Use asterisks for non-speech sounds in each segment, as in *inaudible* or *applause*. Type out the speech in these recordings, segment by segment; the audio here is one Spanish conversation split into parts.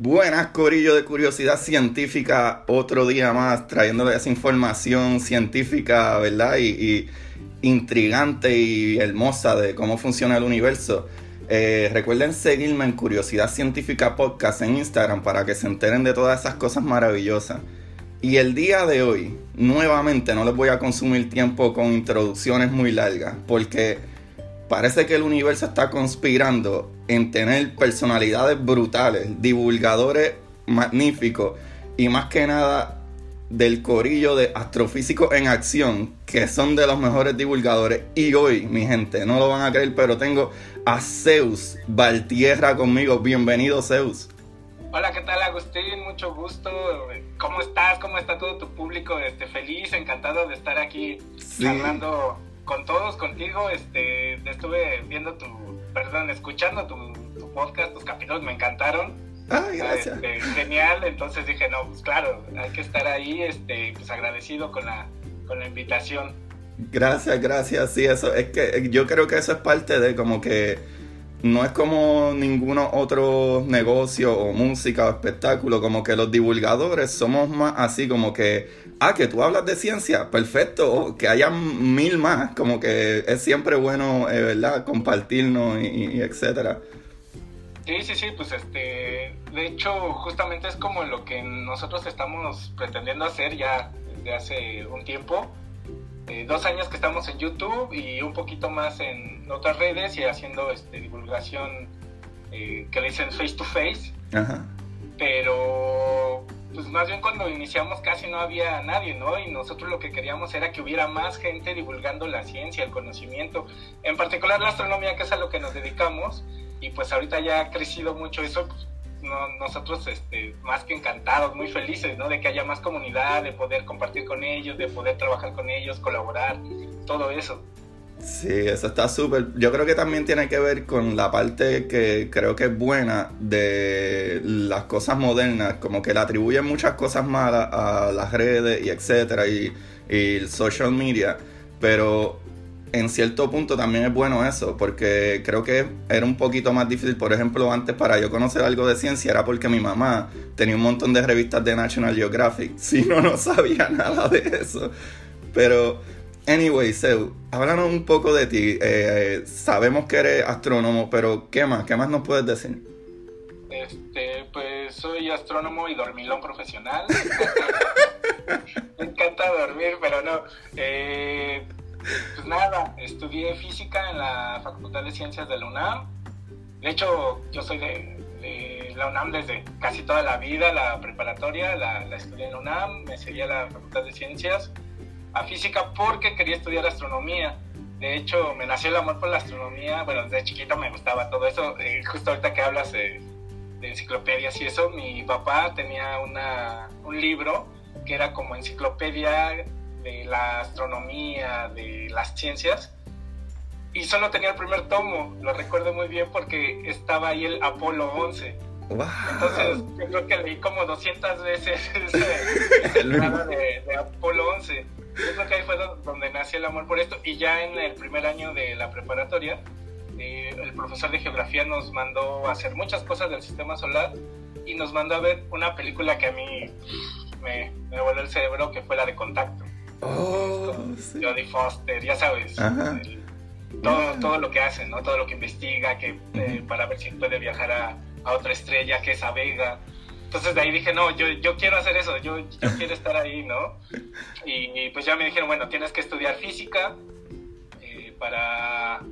Buenas, Corillo de Curiosidad Científica, otro día más trayéndole esa información científica, ¿verdad? Y, intrigante y hermosa de cómo funciona el universo. Eh, recuerden seguirme en Curiosidad Científica Podcast en Instagram para que se enteren de todas esas cosas maravillosas. Y el día de hoy, nuevamente, no les voy a consumir tiempo con introducciones muy largas, porque parece que el universo está conspirando en tener personalidades brutales, divulgadores magníficos y más que nada del corillo de astrofísicos en acción, que son de los mejores divulgadores. Y hoy, mi gente, no lo van a creer, pero tengo a Zeus Valtierra conmigo. Bienvenido, Zeus. Hola, ¿qué tal Agustín? Mucho gusto. ¿Cómo estás? ¿Cómo está todo tu público? Este, feliz, encantado de estar aquí hablando con todos, contigo. Este, estuve viendo tu, perdón, escuchando tu, podcast, tus capítulos me encantaron. Ay, gracias. Este, genial, entonces dije, no, pues claro, hay que estar ahí, este, pues agradecido con la, con la invitación. Gracias, gracias, sí, eso, es que yo creo que eso es parte de como que no es como ningún otro negocio o música o espectáculo, como que los divulgadores somos más así como que, ah, que tú hablas de ciencia, perfecto, que haya mil más, como que es siempre bueno, eh, ¿verdad? Compartirnos y, etcétera. Sí, sí, sí, pues este, de hecho, justamente es como lo que nosotros estamos pretendiendo hacer ya desde hace un tiempo eh, dos años que estamos en YouTube y un poquito más en otras redes y haciendo este, divulgación eh, que le dicen face to face. Pero, pues más bien cuando iniciamos casi no había nadie, ¿no? Y nosotros lo que queríamos era que hubiera más gente divulgando la ciencia, el conocimiento, en particular la astronomía, que es a lo que nos dedicamos. Y pues ahorita ya ha crecido mucho eso, pues, nosotros este, más que encantados, muy felices, ¿no? De que haya más comunidad, de poder compartir con ellos, de poder trabajar con ellos, colaborar, todo eso. Sí, eso está súper. Yo creo que también tiene que ver con la parte que creo que es buena de las cosas modernas, como que le atribuyen muchas cosas malas a las redes y etcétera y, y el social media, pero en cierto punto también es bueno eso, porque creo que era un poquito más difícil. Por ejemplo, antes para yo conocer algo de ciencia era porque mi mamá tenía un montón de revistas de National Geographic. *laughs* Si no, no sabía nada de eso. Pero, anyway, Seu, háblanos un poco de ti. Eh, sabemos que eres astrónomo, pero ¿qué más? ¿Qué más nos puedes decir? Este, pues soy astrónomo y dormilón profesional. *laughs* Me encanta dormir, pero no. Eh, pues nada, estudié física en la Facultad de Ciencias de la UNAM. De hecho, yo soy de, la UNAM desde casi toda la vida, la preparatoria la, estudié en la UNAM, me seguí a la Facultad de Ciencias, a física porque quería estudiar astronomía. De hecho, me nació el amor por la astronomía, bueno, desde chiquito me gustaba todo eso. Eh, justo ahorita que hablas de, enciclopedias y eso, mi papá tenía una, un libro que era como enciclopedia de la astronomía, de las ciencias, y solo tenía el primer tomo, lo recuerdo muy bien porque estaba ahí el Apolo 11. Entonces, yo creo que leí como 200 veces *laughs* ese, *laughs* de, de, Apolo 11. Yo creo que ahí fue donde nació el amor por esto. Y ya en el primer año de la preparatoria, eh, el profesor de geografía nos mandó a hacer muchas cosas del sistema solar y nos mandó a ver una película que a mí me, me voló el cerebro, que fue la de Contacto. Oh, Jodie Foster, ya sabes. todo, todo lo que hace, ¿no? Todo lo que investiga, que eh, para ver si puede viajar a, a, otra estrella, que es a Vega. Entonces de ahí dije, no, yo, yo quiero hacer eso, yo, yo quiero estar ahí, ¿no? *laughs* Y, pues ya me dijeron, bueno, tienes que estudiar física eh, para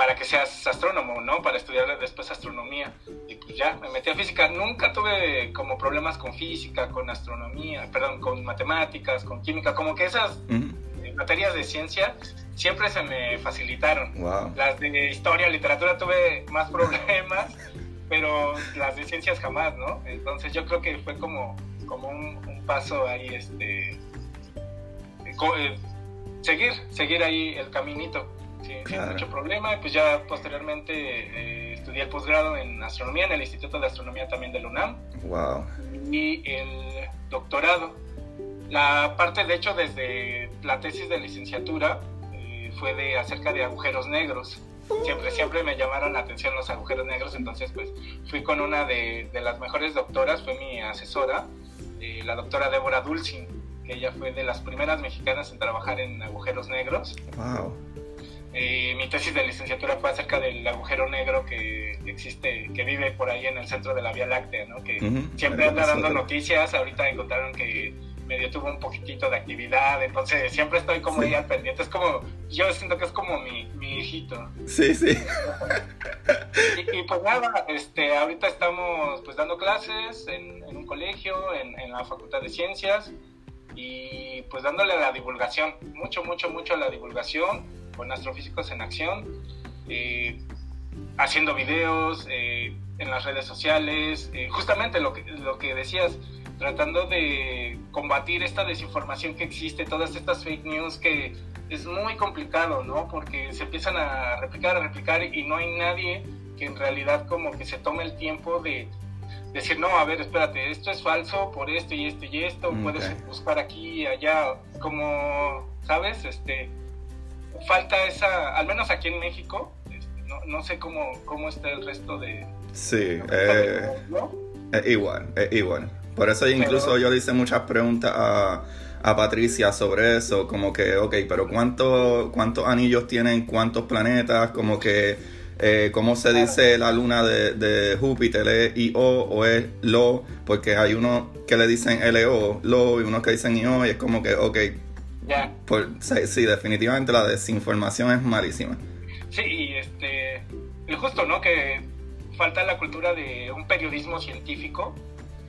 para que seas astrónomo, ¿no? Para estudiar después astronomía. Y pues ya, me metí a física. Nunca tuve como problemas con física, con astronomía, perdón, con matemáticas, con química, como que esas eh, materias de ciencia siempre se me facilitaron. Las de historia, literatura tuve más *laughs* problemas, pero las de ciencias jamás, ¿no? Entonces yo creo que fue como, como un, paso ahí, este... Eh, eh, seguir, seguir ahí el caminito sin, mucho problema. Pues ya posteriormente eh, estudié el posgrado en astronomía en el Instituto de Astronomía también de la UNAM. Wow. Y el doctorado. La parte, de hecho, desde la tesis de licenciatura eh, fue de acerca de agujeros negros. siempre, siempre me llamaron la atención los agujeros negros, entonces pues fui con una de, de las mejores doctoras, fue mi asesora, eh, la doctora Débora Dulcin, que ella fue de las primeras mexicanas en trabajar en agujeros negros. Wow. Eh, mi tesis de licenciatura fue acerca del agujero negro que existe, que vive por ahí en el centro de la Vía Láctea, ¿no? Que siempre anda dando noticias. Ahorita encontraron que medio tuvo un poquitito de actividad, entonces siempre estoy como ahí al pendiente. Es como, yo siento que es como mi, mi hijito. Sí, sí. y, pues nada, este, ahorita estamos pues dando clases en, un colegio, en, en la Facultad de Ciencias y pues dándole a la divulgación, mucho, mucho, mucho a la divulgación con astrofísicos en acción, eh, haciendo videos eh, en las redes sociales, eh, justamente lo que, lo que decías, tratando de combatir esta desinformación que existe, todas estas fake news que es muy complicado, ¿no? Porque se empiezan a replicar, a replicar y no hay nadie que en realidad como que se tome el tiempo de decir, no, a ver, espérate, esto es falso por esto y esto y esto, puedes buscar aquí y allá, como, ¿sabes? Este, falta esa, al menos aquí en México, este, no, no, sé cómo, cómo está el resto de... Sí, eh, es igual, es igual. Por eso incluso yo le hice muchas preguntas a, a, Patricia sobre eso, como que, ok, pero ¿cuánto, ¿cuántos anillos tienen cuántos planetas? Como que, eh, ¿cómo se dice la luna de, de Júpiter? ¿Es IO o es LO? Porque hay unos que le dicen LO, LO, y unos que dicen IO, y es como que, ok, sí, definitivamente la desinformación es malísima. Sí, y este, justo, ¿no? Que falta la cultura de un periodismo científico,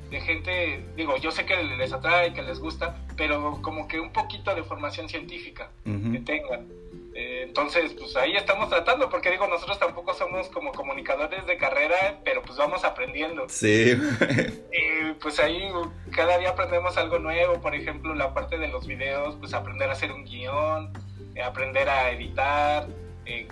de gente, digo, yo sé que les atrae, que les gusta, pero como que un poquito de formación científica que tengan. Eh, entonces, pues ahí estamos tratando, porque digo, nosotros tampoco somos como comunicadores de carrera, pero pues vamos aprendiendo. Sí. *laughs* y pues ahí cada día aprendemos algo nuevo, por ejemplo, la parte de los videos, pues aprender a hacer un guion, eh, aprender a editar, eh,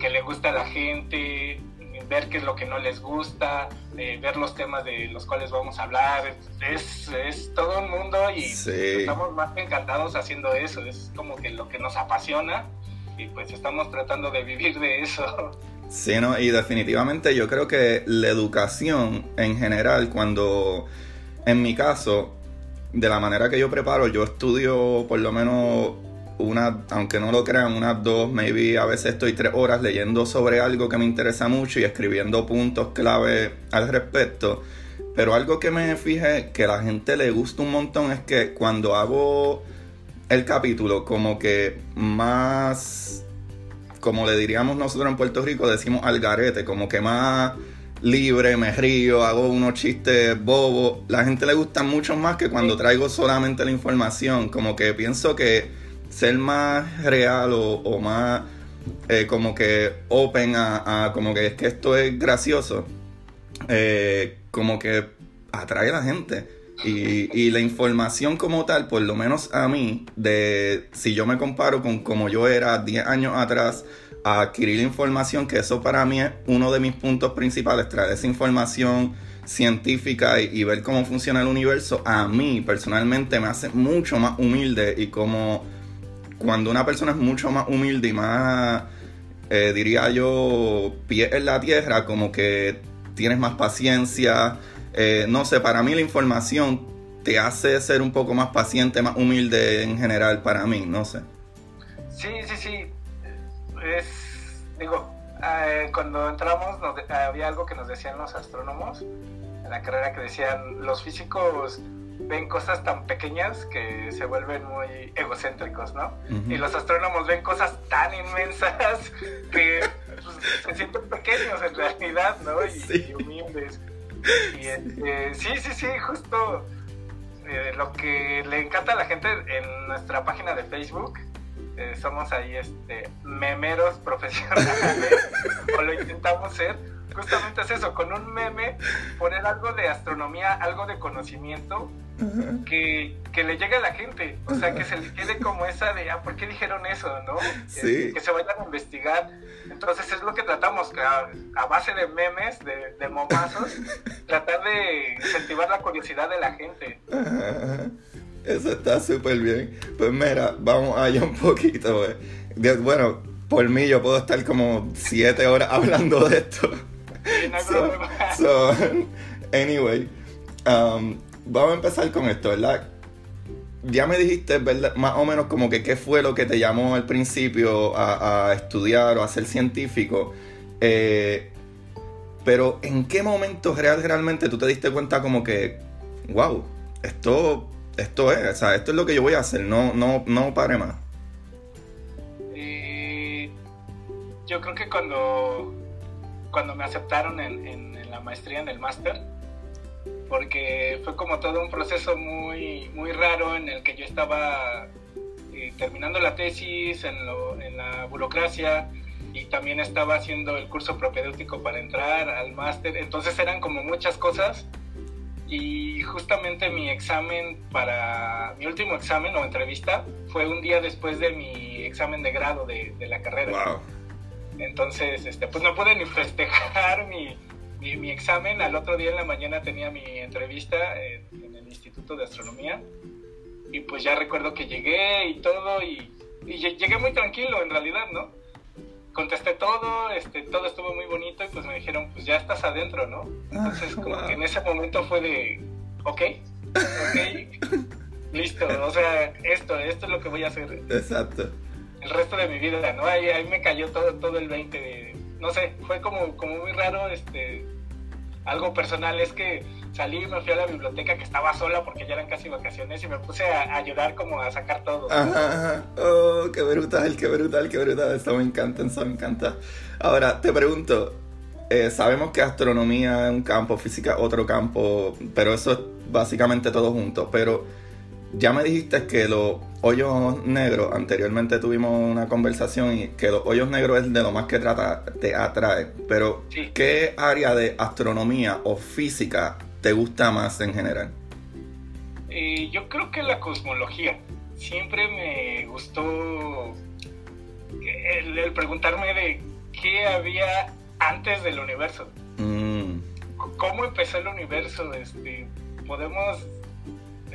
que le gusta a la gente, ver qué es lo que no les gusta, ver los temas de los cuales vamos a hablar. Es, es todo un mundo y estamos más encantados haciendo eso. Es como que lo que nos apasiona y pues estamos tratando de vivir de eso. Sí, no, y definitivamente yo creo que la educación en general, cuando en mi caso, de la manera que yo preparo, yo estudio por lo menos una, aunque no lo crean, unas dos, maybe a veces estoy tres horas leyendo sobre algo que me interesa mucho y escribiendo puntos clave al respecto. Pero algo que me fijé que a la gente le gusta un montón es que cuando hago el capítulo como que más, como le diríamos nosotros en Puerto Rico, decimos al garete, como que más libre, me río, hago unos chistes bobos. La gente le gusta mucho más que cuando traigo solamente la información. Como que pienso que ser más real o, más eh, como que open a, como que es que esto es gracioso, eh, como que atrae a la gente. Y, la información como tal, por lo menos a mí, de si yo me comparo con como yo era 10 años atrás, a adquirir información, que eso para mí es uno de mis puntos principales, traer esa información científica y, ver cómo funciona el universo, a mí personalmente me hace mucho más humilde y como cuando una persona es mucho más humilde y más, eh, diría yo, pie en la tierra, como que tienes más paciencia, eh, no sé, para mí la información te hace ser un poco más paciente, más humilde en general para mí, no sé. Sí, sí, sí. Es, digo, eh, cuando entramos había algo que nos decían los astrónomos en la carrera que decían, los físicos ven cosas tan pequeñas que se vuelven muy egocéntricos, ¿no? Y los astrónomos ven cosas tan inmensas *laughs* que pues, se sienten pequeños en realidad, ¿no? y humildes. Y este, sí, sí, sí, justo eh, lo que le encanta a la gente en nuestra página de Facebook. Eh, somos ahí este memeros *laughs* profesionales o lo intentamos ser justamente es eso, con un meme, poner algo de astronomía, algo de conocimiento que, le llegue a la gente. O sea, que se le quede *laughs* como esa de, ah, ¿por qué dijeron eso? ¿No? Que, se vayan a investigar. Entonces es lo que tratamos, a, base de memes, de, de momazos, *laughs* tratar de incentivar la curiosidad de la gente. Eso está súper bien. Pues mira, vamos allá un poquito. Bueno, por mí yo puedo estar como siete horas hablando de esto. *laughs* so, anyway, um, vamos a empezar con esto, ¿verdad? Ya me dijiste, ¿verdad? Más o menos como que qué fue lo que te llamó al principio a, estudiar o a ser científico. Eh, pero ¿en qué momento real, realmente tú te diste cuenta como que, wow, esto, esto es, o sea, esto es lo que yo voy a hacer, no, no, no pare más? yo creo que cuando, cuando me aceptaron en, la maestría, en el máster, porque fue como todo un proceso muy, muy raro en el que yo estaba eh, terminando la tesis en, en, la burocracia y también estaba haciendo el curso propedéutico para entrar al máster, entonces eran como muchas cosas. Y justamente mi examen para mi último examen o entrevista fue un día después de mi examen de grado de, de la carrera. Entonces, este, pues no pude ni festejar *laughs* mi, mi, examen. Al otro día en la mañana tenía mi entrevista en, el Instituto de Astronomía. Y pues ya recuerdo que llegué y todo, y, llegué muy tranquilo en realidad, ¿no? Contesté todo, este, todo estuvo muy bonito y pues me dijeron, pues ya estás adentro, ¿no? Entonces, ah, como que en ese momento fue de, ok, ok, listo, o sea, esto, esto es lo que voy a hacer. Exacto el resto de mi vida, ¿no? Ahí, ahí me cayó todo, todo el 20 no sé, fue como, como muy raro, este, algo personal es que salí y me fui a la biblioteca que estaba sola porque ya eran casi vacaciones y me puse a, ayudar como a sacar todo. Ajá, Oh, qué brutal, qué brutal, qué brutal. Eso me encanta, eso me encanta. Ahora, te pregunto, eh, sabemos que astronomía es un campo, física otro campo, pero eso es básicamente todo junto. Pero ya me dijiste que los hoyos negros, anteriormente tuvimos una conversación y que los hoyos negros es de lo más que trata, te atrae. Pero, ¿qué área de astronomía o física te gusta más en general? Eh, yo creo que la cosmología. Siempre me gustó el, preguntarme de qué había antes del universo. Mm. ¿Cómo empezó el universo? Este, podemos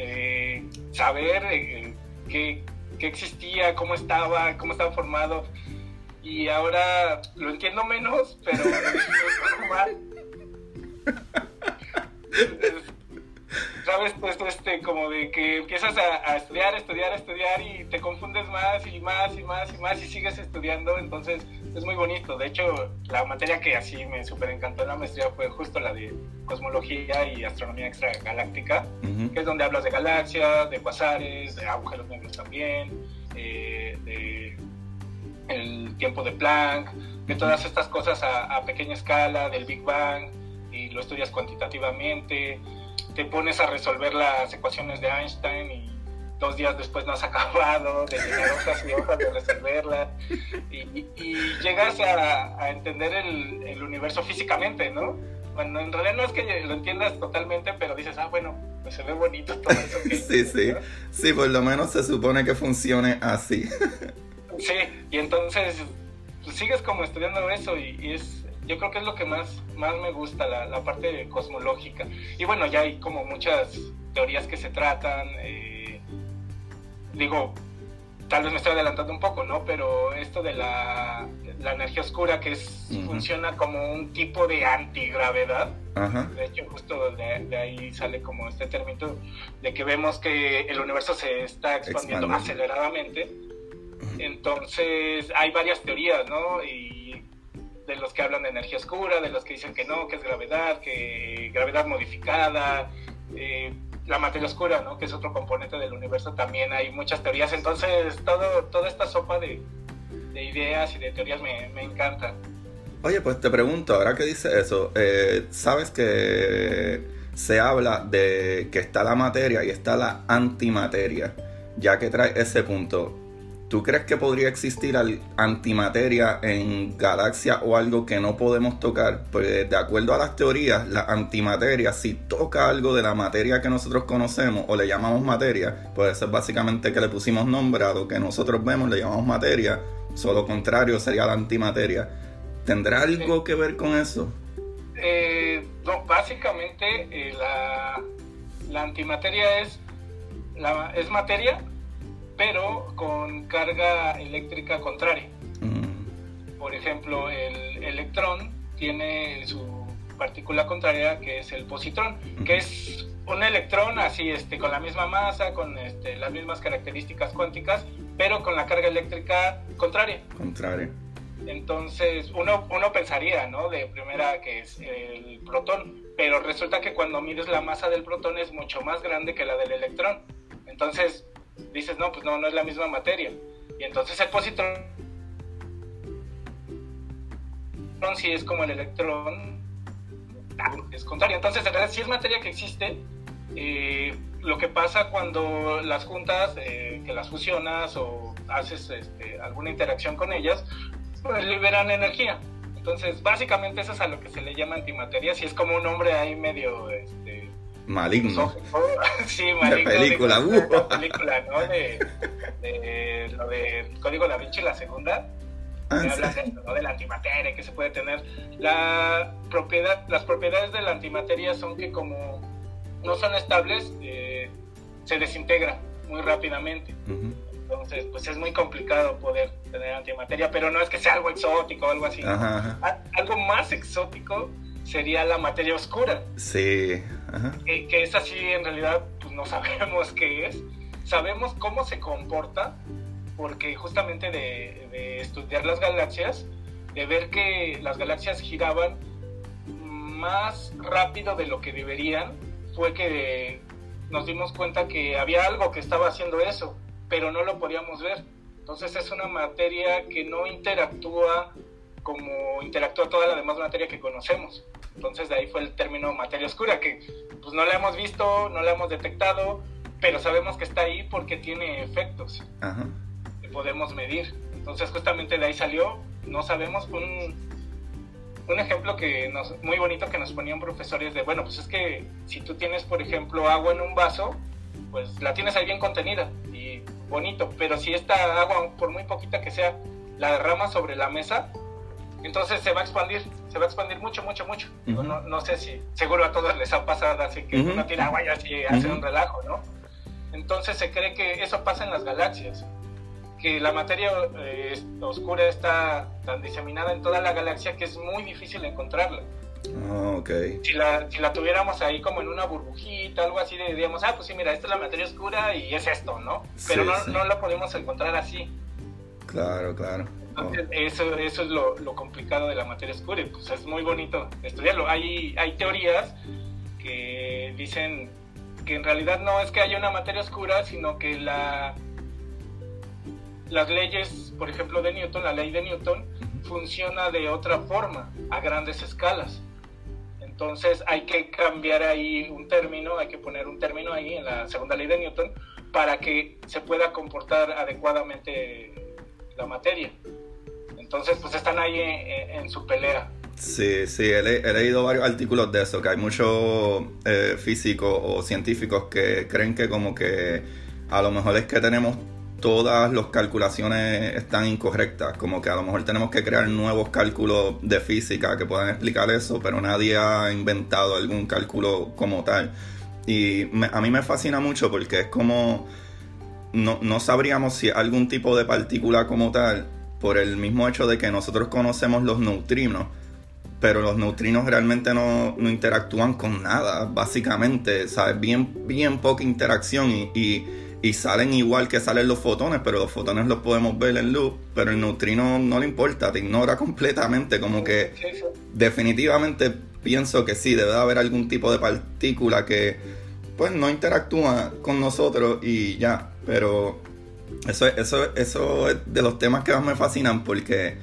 eh, saber eh, qué, existía, cómo estaba, cómo estaba formado. Y ahora lo entiendo menos, pero *laughs* *laughs* ¿Sabes? Pues este, como de que empiezas a, estudiar, estudiar, estudiar y te confundes más y más y más y más y sigues estudiando, entonces es muy bonito. De hecho, la materia que así me súper encantó en la maestría fue justo la de cosmología y astronomía extragaláctica, que es donde hablas de galaxias, de cuasares, de agujeros negros también, eh, de el tiempo de Planck, de todas estas cosas a, pequeña escala, del Big Bang, y lo estudias cuantitativamente, te pones a resolver las ecuaciones de Einstein y dos días después no has *laughs* acabado de llenar hojas y hojas de resolverla y, llegas a, entender el, universo físicamente, ¿no? Bueno, en realidad no es que lo entiendas totalmente, pero dices, ah, bueno, pues se ve bonito todo eso. *laughs* sí, sí, sí, por lo menos se supone que funcione así. sí, y entonces pues, sigues como estudiando eso y, es, yo creo que es lo que más, más me gusta, la, la parte cosmológica. Y bueno, ya hay como muchas teorías que se tratan. Eh, digo, tal vez me estoy adelantando un poco, ¿no? Pero esto de la, la energía oscura que es, funciona como un tipo de antigravedad. De hecho, justo de, ahí sale como este término de que vemos que el universo se está expandiendo aceleradamente. Entonces, hay varias teorías, ¿no? Y de los que hablan de energía oscura, de los que dicen que no, que es gravedad, que gravedad modificada. Eh, la materia oscura, ¿no? Que es otro componente del universo, también hay muchas teorías. Entonces, todo, toda esta sopa de, ideas y de teorías me, encanta. Oye, pues te pregunto, ahora que dice eso, eh, ¿sabes que se habla de que está la materia y está la antimateria? Ya que trae ese punto, ¿Tú crees que podría existir antimateria en galaxia o algo que no podemos tocar? Pues de acuerdo a las teorías, la antimateria, si toca algo de la materia que nosotros conocemos o le llamamos materia, pues eso es básicamente que le pusimos nombre a lo que nosotros vemos, le llamamos materia, solo contrario sería la antimateria. ¿Tendrá algo que ver con eso? Eh, no, básicamente eh, la, la antimateria es, es materia pero con carga eléctrica contraria. Mm. por ejemplo, el electrón tiene su partícula contraria que es el positrón, que es un electrón así este con la misma masa, con este, las mismas características cuánticas, pero con la carga eléctrica contraria. Contraria. Entonces, uno, uno pensaría, ¿no? De primera que es el protón, pero resulta que cuando mides la masa del protón es mucho más grande que la del electrón. Entonces, dices, no, pues no, no es la misma materia. Y entonces el positrón sí es como el electrón, es contrario. Entonces, en realidad, si es materia que existe, eh, lo que pasa cuando las juntas, eh, que las fusionas o haces este, alguna interacción con ellas, pues liberan energía. Entonces, básicamente eso es a lo que se le llama antimateria. Si es como un hombre ahí medio... Este, maligno. *laughs* sí, maligno. Película, de, uh. película, ¿no? De, de, lo de Código Da Vinci, la segunda. Ah, de ¿no? de la antimateria que se puede tener. La propiedad, las propiedades de la antimateria son que como no son estables, eh, se desintegra muy rápidamente. Entonces, pues es muy complicado poder tener antimateria, pero no es que sea algo exótico o algo así. Algo más exótico sería la materia oscura. Sí. Que, es así, en realidad, pues no *laughs* sabemos qué es. Sabemos cómo se comporta, porque justamente de, de estudiar las galaxias, de ver que las galaxias giraban más rápido de lo que deberían, fue que nos dimos cuenta que había algo que estaba haciendo eso pero no lo podíamos ver. Entonces es una materia que no interactúa como interactúa toda la demás materia que conocemos. Entonces de ahí fue el término materia oscura, que pues no la hemos visto, no la hemos detectado, pero sabemos que está ahí porque tiene efectos que podemos medir. Entonces justamente de ahí salió, no sabemos, un, un ejemplo que nos, muy bonito que nos ponían profesores de, bueno, pues es que si tú tienes, por ejemplo, agua en un vaso, pues la tienes ahí bien contenida y bonito, pero si esta agua, por muy poquita que sea, la derrama sobre la mesa, entonces se va a expandir, se va a expandir mucho, mucho, mucho. no, no, sé si, seguro a todos les ha pasado, así que uno tiene agua y así hace un relajo, ¿no? Entonces se cree que eso pasa en las galaxias, que la materia eh, oscura está tan diseminada en toda la galaxia que es muy difícil encontrarla. Ah, okay. Si la, si la tuviéramos ahí como en una burbujita, algo así, diríamos, ah, pues sí, mira, esta es la materia oscura y es esto, ¿no? Pero no, no la podemos encontrar así. Claro, claro. Entonces, eso, eso es lo, lo, complicado de la materia oscura y pues es muy bonito estudiarlo. Hay, hay teorías que dicen que en realidad no es que haya una materia oscura, sino que la, las leyes, por ejemplo, de Newton, la ley de Newton, funciona de otra forma, a grandes escalas. Entonces hay que cambiar ahí un término, hay que poner un término ahí en la segunda ley de Newton para que se pueda comportar adecuadamente la materia. Entonces pues están ahí en, su pelea. Sí, sí, he, leído varios artículos de eso, que hay muchos eh, físicos o científicos que creen que como que a lo mejor es que tenemos todas las calculaciones están incorrectas, como que a lo mejor tenemos que crear nuevos cálculos de física que puedan explicar eso, pero nadie ha inventado algún cálculo como tal. Y a mí me fascina mucho porque es como no, no sabríamos si algún tipo de partícula como tal, por el mismo hecho de que nosotros conocemos los neutrinos, pero los neutrinos realmente no, interactúan con nada, básicamente, ¿sabes? Bien, bien poca interacción y y salen igual que salen los fotones, pero los fotones los podemos ver en luz, pero el neutrino no le importa, te ignora completamente, como que definitivamente pienso que sí, debe haber algún tipo de partícula que pues no interactúa con nosotros y ya, pero eso, eso, eso es de los temas que más me fascinan porque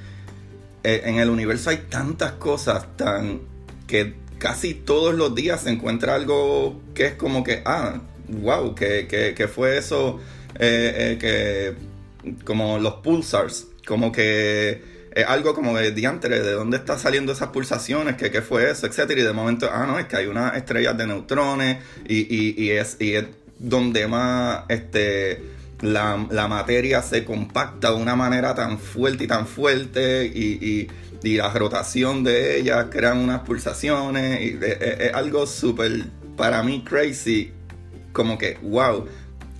eh, en el universo hay tantas cosas tan que casi todos los días se encuentra algo que es como que, ah, wow, que, fue eso, eh, eh, que como los pulsars, como que es algo como de diantre, de dónde están saliendo esas pulsaciones, que qué fue eso, etcétera, y de momento, ah, no, es que hay unas estrellas de neutrones y, y, es, y es donde más este la, materia se compacta de una manera tan fuerte y tan fuerte y, y la rotación de ellas crean unas pulsaciones y es, es algo súper para mí crazy como que, wow,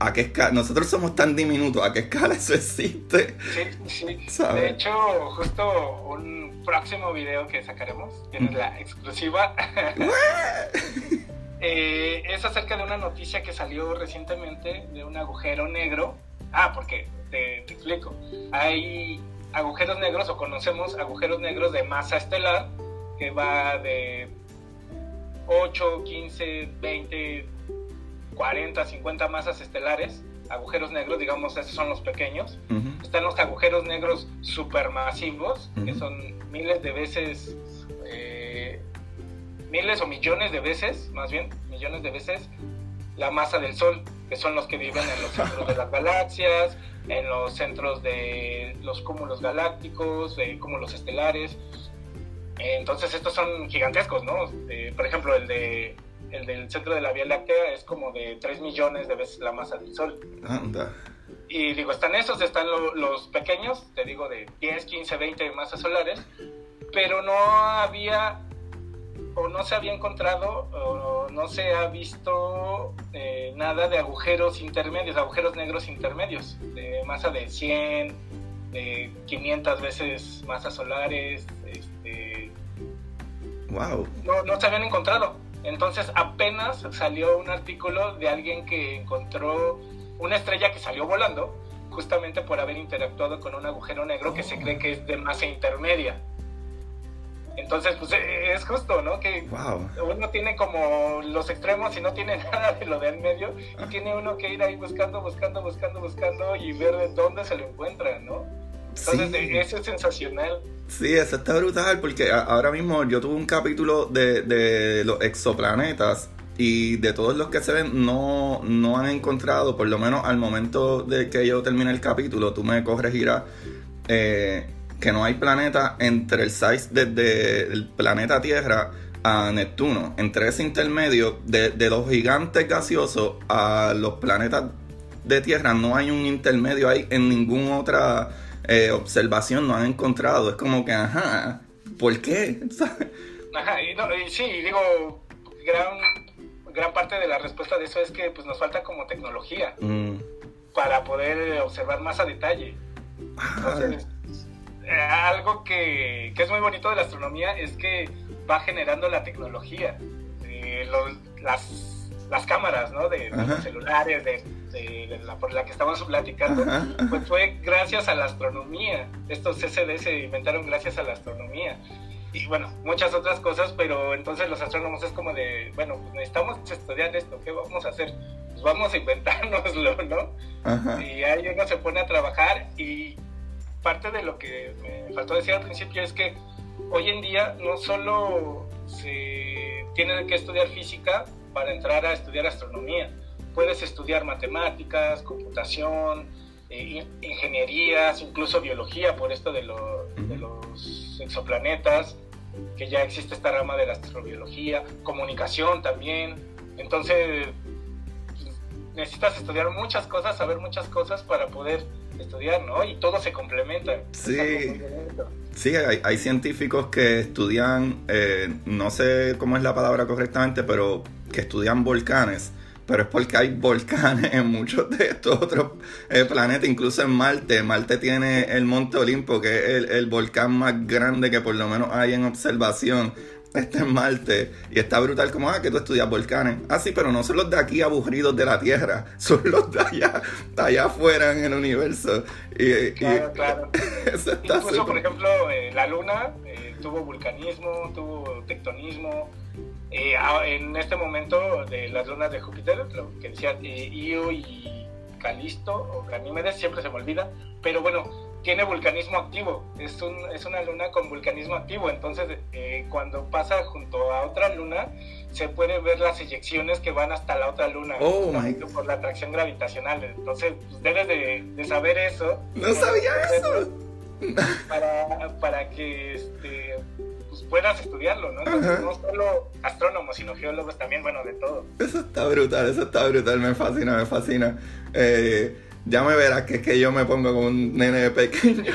¿A qué escala? Nosotros somos tan diminutos, ¿a qué escala eso existe? Sí, sí. De hecho, justo un próximo video que sacaremos, tienes la exclusiva, *laughs* eh, es acerca de una noticia que salió recientemente de un agujero negro. Ah, porque te, te explico. Hay agujeros negros, o conocemos agujeros negros de masa estelar, que va de 8, 15, 20, 40, 50 masas estelares, agujeros negros, digamos, esos son los pequeños. Están los agujeros negros supermasivos, que son miles de veces, miles o millones de veces, más bien, millones de veces, la masa del Sol, que son los que viven en los centros de las galaxias, en los centros de los cúmulos galácticos, de cúmulos estelares. Entonces estos son gigantescos, ¿no? por ejemplo, el de el del centro de la Vía Láctea es como de 3 millones de veces la masa del Sol. Anda. Y digo, están esos, están los pequeños, te digo, de 10, 15, 20 masas solares, pero no había, o no se había encontrado, o no se ha visto eh, nada de agujeros intermedios, agujeros negros intermedios, de masa de 100, de 500 veces masas solares, este... Wow. No, no se habían encontrado. Entonces apenas salió un artículo de alguien que encontró una estrella que salió volando justamente por haber interactuado con un agujero negro que se cree que es de masa intermedia. Entonces, pues eh, es justo, ¿no? Que uno tiene como los extremos y no tiene *laughs* nada de lo de en medio y ah. tiene uno que ir ahí buscando, buscando, buscando, buscando y ver de dónde se lo encuentra, ¿no? Entonces, eso es sensacional. Sí, eso está brutal porque ahora mismo yo tuve un capítulo de, los exoplanetas y de todos los que se ven no, no han encontrado, por lo menos al momento de que yo termine el capítulo, tú me corregirás, eh, que no hay planeta entre el size desde el planeta Tierra a Neptuno, entre ese intermedio de, de los gigantes gaseosos a los planetas de Tierra, no hay un intermedio ahí en ninguna otra eh, observación no han encontrado. Es como que, ajá, ¿por qué? *laughs* Ajá, y, sí, digo, gran, gran parte de la respuesta de eso es que pues nos falta como tecnología mm. para poder observar más a detalle. Entonces, eh, algo que, que, es muy bonito de la astronomía es que va generando la tecnología, las, las cámaras, ¿no? De, de los celulares, de de, la, por la que estamos platicando, pues fue gracias a la astronomía. Estos CCD se inventaron gracias a la astronomía. Y bueno, muchas otras cosas, pero entonces los astrónomos es como de, bueno, pues necesitamos estudiar esto, ¿qué vamos a hacer? Pues vamos a inventárnoslo, ¿no? Y ahí uno se pone a trabajar y parte de lo que me faltó decir al principio es que hoy en día no solo se tiene que estudiar física para entrar a estudiar astronomía, puedes estudiar matemáticas, computación, eh, ingenierías, incluso biología por esto de, los exoplanetas, que ya existe esta rama de la astrobiología, comunicación también. Entonces, necesitas estudiar muchas cosas, saber muchas cosas para poder estudiar, ¿no? Y todo se complementa. Sí, sí hay, científicos que estudian, eh, no sé cómo es la palabra correctamente, pero que estudian volcanes pero es porque hay volcanes en muchos de estos otros eh, planetas, incluso en Marte. Marte tiene el Monte Olimpo, que es el, volcán más grande que por lo menos hay en observación. Este en Marte y está brutal como, ah, que tú estudias volcanes. Ah, sí, pero no son los de aquí aburridos de la Tierra, *laughs* son los de allá, de allá afuera en el universo. Y, claro, claro. *laughs* Incluso, por ejemplo, eh, la Luna eh, tuvo vulcanismo, tuvo tectonismo, eh, en este momento de las lunas de Júpiter, lo que decía eh, Io y Calisto o Ganímedes, siempre se me olvida, pero bueno, tiene vulcanismo activo, es, un, es una luna con vulcanismo activo, entonces eh, cuando pasa junto a otra luna, se puede ver las eyecciones que van hasta la otra luna oh por la atracción gravitacional, entonces pues, debes de, saber eso. No sabía eso. Para, para que este, puedas estudiarlo, ¿no? no solo astrónomos, sino geólogos también, bueno, de todo. Eso está brutal, eso está brutal, me fascina, me fascina. Eh, ya me verás que es que yo me pongo como un nene pequeño,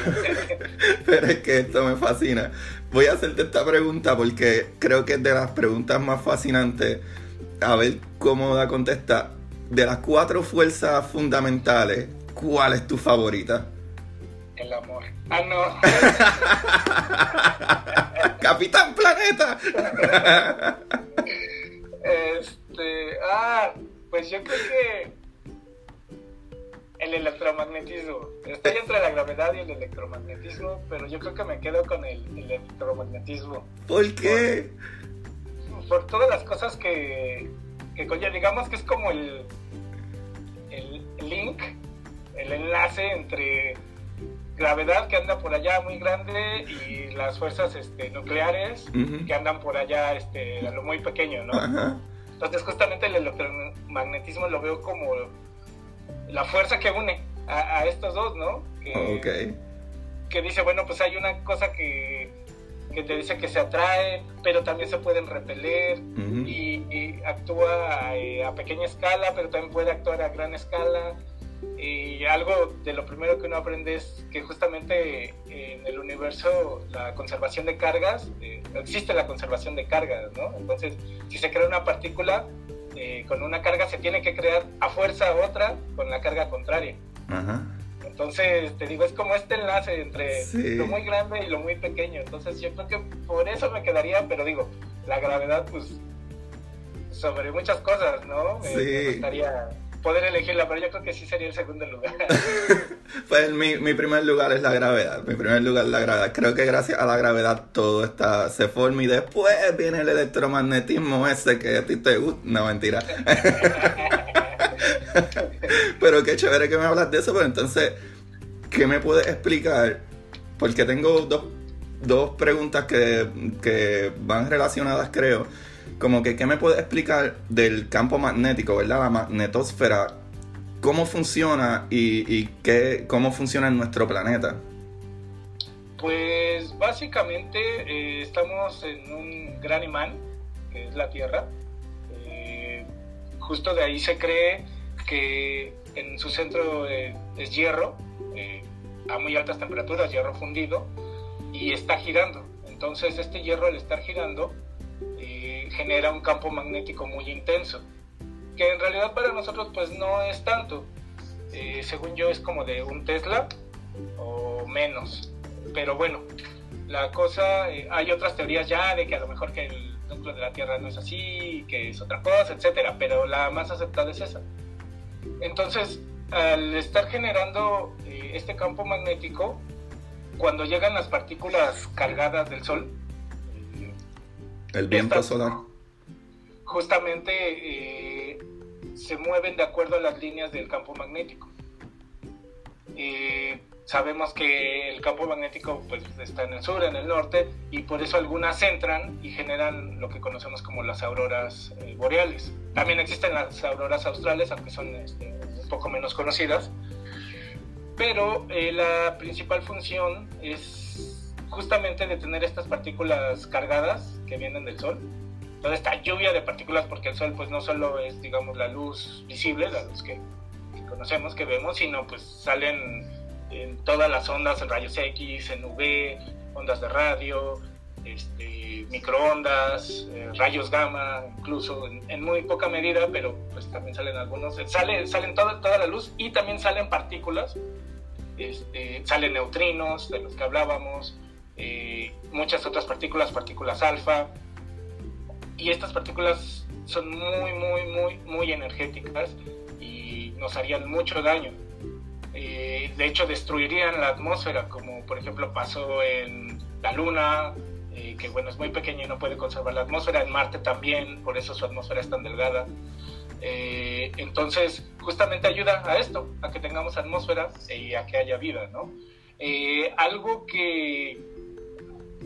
*laughs* pero es que esto me fascina. Voy a hacerte esta pregunta porque creo que es de las preguntas más fascinantes. A ver cómo da contesta. de las cuatro fuerzas fundamentales, ¿cuál es tu favorita? El amor. Ah, no. *laughs* Capitán Planeta. *laughs* este, ah, pues yo creo que el electromagnetismo. Estoy entre la gravedad y el electromagnetismo, pero yo creo que me quedo con el, electromagnetismo. ¿Por qué? Por, todas las cosas que, que digamos que es como el, el link, el enlace entre gravedad que anda por allá muy grande y las fuerzas este, nucleares que andan por allá este, a lo muy pequeño, ¿no? Entonces justamente el electromagnetismo lo veo como la fuerza que une a, estos dos, ¿no? Que, que dice, bueno, pues hay una cosa que, que te dice que se atrae, pero también se pueden repeler y, actúa eh, a pequeña escala, pero también puede actuar a gran escala y algo de lo primero que uno aprende es que justamente en el universo la conservación de cargas, eh, existe la conservación de cargas, ¿no? Entonces, si se crea una partícula eh, con una carga, se tiene que crear a fuerza otra con la carga contraria. Entonces, te digo, es como este enlace entre lo muy grande y lo muy pequeño. Entonces, yo creo que por eso me quedaría, pero digo, la gravedad, pues, sobre muchas cosas, ¿no? Sí. me gustaría poder elegirla, pero yo creo que sí sería el segundo lugar. *laughs* pues mi, mi, primer lugar es la gravedad, mi primer lugar es la gravedad. Creo que gracias a la gravedad todo está, se forma y después viene el electromagnetismo ese que a ti te gusta. No, mentira. *laughs* pero qué chévere que me hablas de eso, pero entonces, ¿qué me puedes explicar? Porque tengo dos, dos preguntas que, que van relacionadas, creo como que, ¿qué me puede explicar del campo magnético, verdad? La magnetosfera, ¿cómo funciona y, qué, cómo funciona en nuestro planeta? Pues básicamente eh, estamos en un gran imán, que es la Tierra. Eh, justo de ahí se cree que en su centro eh, es hierro, a muy altas temperaturas, hierro fundido, y está girando. Entonces este hierro al estar girando genera un campo magnético muy intenso, que en realidad para nosotros pues no es tanto. Eh, según yo es como de un Tesla o menos. Pero bueno, la cosa, eh, hay otras teorías ya de que a lo mejor que el núcleo de la Tierra no es así, que es otra cosa, etcétera, pero la más aceptada es esa. Entonces, al estar generando eh, este campo magnético, cuando llegan las partículas cargadas del Sol, el viento solar. Justamente eh, se mueven de acuerdo a las líneas del campo magnético. Eh, sabemos que el campo magnético pues, está en el sur, en el norte, y por eso algunas entran y generan lo que conocemos como las auroras eh, boreales. También existen las auroras australes, aunque son este, un poco menos conocidas. Pero la principal función es justamente de tener estas partículas cargadas que vienen del Sol. Toda esta lluvia de partículas, porque el Sol pues no solo es, digamos, la luz visible, la luz que, conocemos, que vemos, sino pues salen en todas las ondas, en rayos X, en UV, ondas de radio, este, microondas, eh, rayos gamma, incluso en, muy poca medida, pero pues también salen algunos, sale, salen toda, toda la luz y también salen partículas, este, salen neutrinos de los que hablábamos, eh, muchas otras partículas, partículas alfa, y estas partículas son muy, muy, muy, muy energéticas y nos harían mucho daño. Eh, de hecho, destruirían la atmósfera, como por ejemplo pasó en la Luna, eh, que bueno, es muy pequeña y no puede conservar la atmósfera, en Marte también, por eso su atmósfera es tan delgada. entonces, justamente ayuda a esto, a que tengamos atmósfera y a que haya vida, ¿no? algo que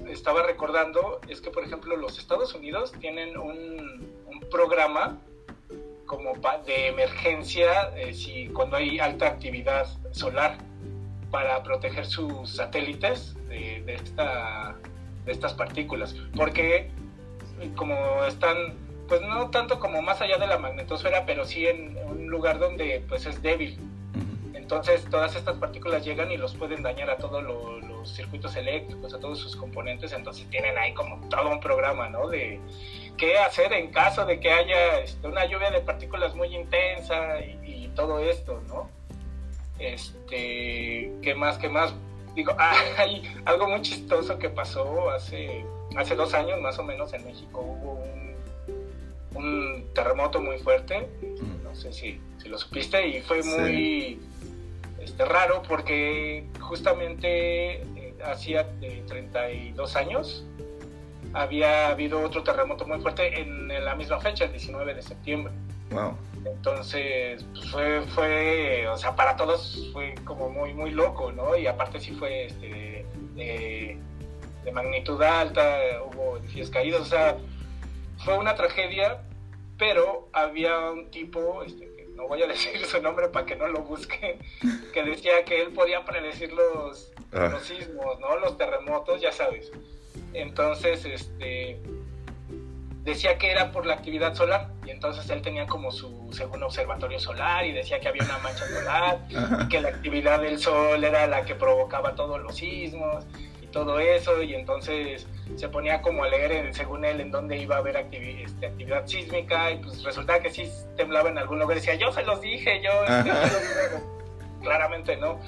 estaba recordando es que, por ejemplo, los Estados Unidos tienen un, programa como de emergencia eh, si cuando hay alta actividad solar para proteger sus satélites de, esta, de estas partículas. Porque como están, pues no tanto como más allá de la magnetosfera, pero sí en un lugar donde pues es débil Entonces todas estas partículas llegan y los pueden dañar a todos los circuitos eléctricos, a todos sus componentes, entonces tienen ahí como todo un programa, ¿no? De qué hacer en caso de que haya este, una lluvia de partículas muy intensa y, todo esto, ¿no? Este, ¿qué más, qué más? Digo, *laughs* hay algo muy chistoso que pasó hace, hace dos años más o menos en México, hubo un, un terremoto muy fuerte, no sé si, si lo supiste, y fue muy este, raro porque justamente eh, hacía 32 eh, años había habido otro terremoto muy fuerte en, la misma fecha, el 19 de septiembre. Wow. Entonces, pues, fue, fue, o sea, para todos fue como muy, muy loco, ¿no? Y aparte sí fue este, de, magnitud alta, hubo edificios caídos, o sea, fue una tragedia, pero había un tipo, este, no voy a decir su nombre para que no lo busquen, que decía que él podía predecir los, ah. los sismos, ¿no? Los terremotos, ya sabes. Entonces, este decía que era por la actividad solar y entonces él tenía como su segundo observatorio solar y decía que había una mancha solar y que la actividad del sol era la que provocaba todos los sismos y todo eso y entonces se ponía como a leer según él en dónde iba a haber este, actividad sísmica y pues resultaba que sí temblaba en algún lugar decía yo se los dije yo *laughs* claramente no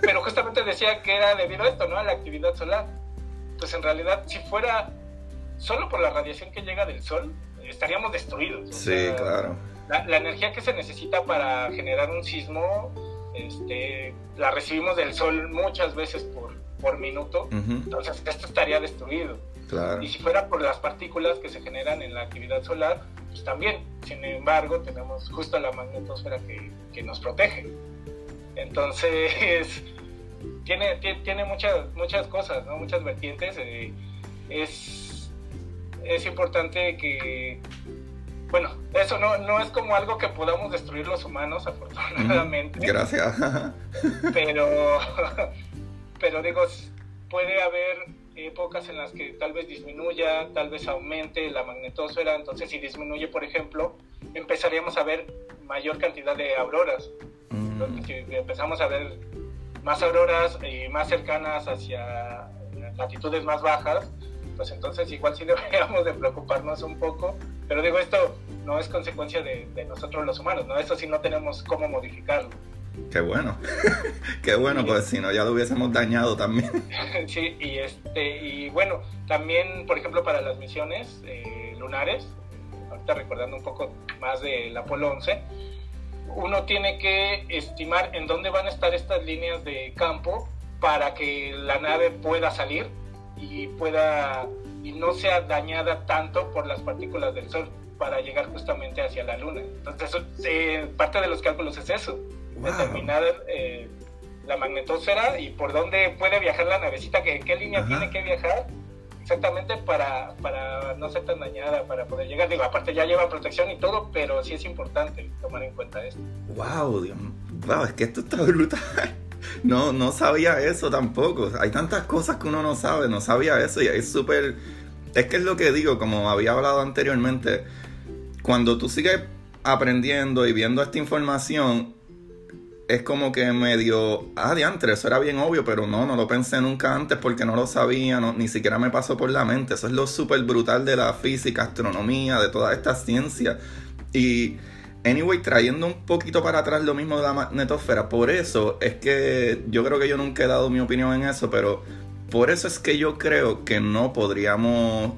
pero justamente decía que era debido a esto no a la actividad solar. Pues en realidad si fuera solo por la radiación que llega del sol, estaríamos destruidos. Sí, claro. La, energía que se necesita para generar un sismo, este, la recibimos del sol muchas veces por, por minuto, entonces esto estaría destruido. Claro. Y si fuera por las partículas que se generan en la actividad solar, pues también. Sin embargo, tenemos justo la magnetosfera que, que nos protege. Entonces, *laughs* tiene, tiene muchas, muchas cosas, ¿no? muchas vertientes. Eh, es, es importante que, bueno, eso no, no es como algo que podamos destruir los humanos, afortunadamente. Gracias. *laughs* pero, *laughs* pero digo, puede haber épocas en las que tal vez disminuya, tal vez aumente la magnetosfera, entonces si disminuye, por ejemplo, empezaríamos a ver mayor cantidad de auroras. Mm. si empezamos a ver más auroras y más cercanas hacia latitudes más bajas, pues entonces igual sí *laughs* deberíamos de preocuparnos un poco. Pero digo, esto no es consecuencia de, nosotros los humanos, ¿no? Eso sí no tenemos cómo modificarlo. Qué bueno, *laughs* qué bueno, pues si no ya lo hubiésemos dañado también. *laughs* sí, y, este, y bueno, también, por ejemplo, para las misiones eh, lunares, ahorita recordando un poco más del Apolo 11, uno tiene que estimar en dónde van a estar estas líneas de campo para que la nave pueda salir y pueda y no sea dañada tanto por las partículas del sol para llegar justamente hacia la luna. Entonces, eh, parte de los cálculos es eso, determinar eh, la magnetosfera y por dónde puede viajar la navecita, que, qué línea tiene que viajar exactamente para, para no ser tan dañada, para poder llegar. Digo, aparte ya lleva protección y todo, pero sí es importante tomar en cuenta esto. Wow, Dios, wow, es que esto está brutal. *laughs* No, no sabía eso tampoco. Hay tantas cosas que uno no sabe, no sabía eso y es súper... Es que es lo que digo, como había hablado anteriormente, cuando tú sigues aprendiendo y viendo esta información, es como que medio, ah, diantre, eso era bien obvio, pero no, no lo pensé nunca antes porque no lo sabía, no, ni siquiera me pasó por la mente. Eso es lo súper brutal de la física, astronomía, de toda esta ciencia. Y, anyway, trayendo un poquito para atrás lo mismo de la magnetosfera, por eso es que yo creo que yo nunca he dado mi opinión en eso, pero por eso es que yo creo que no podríamos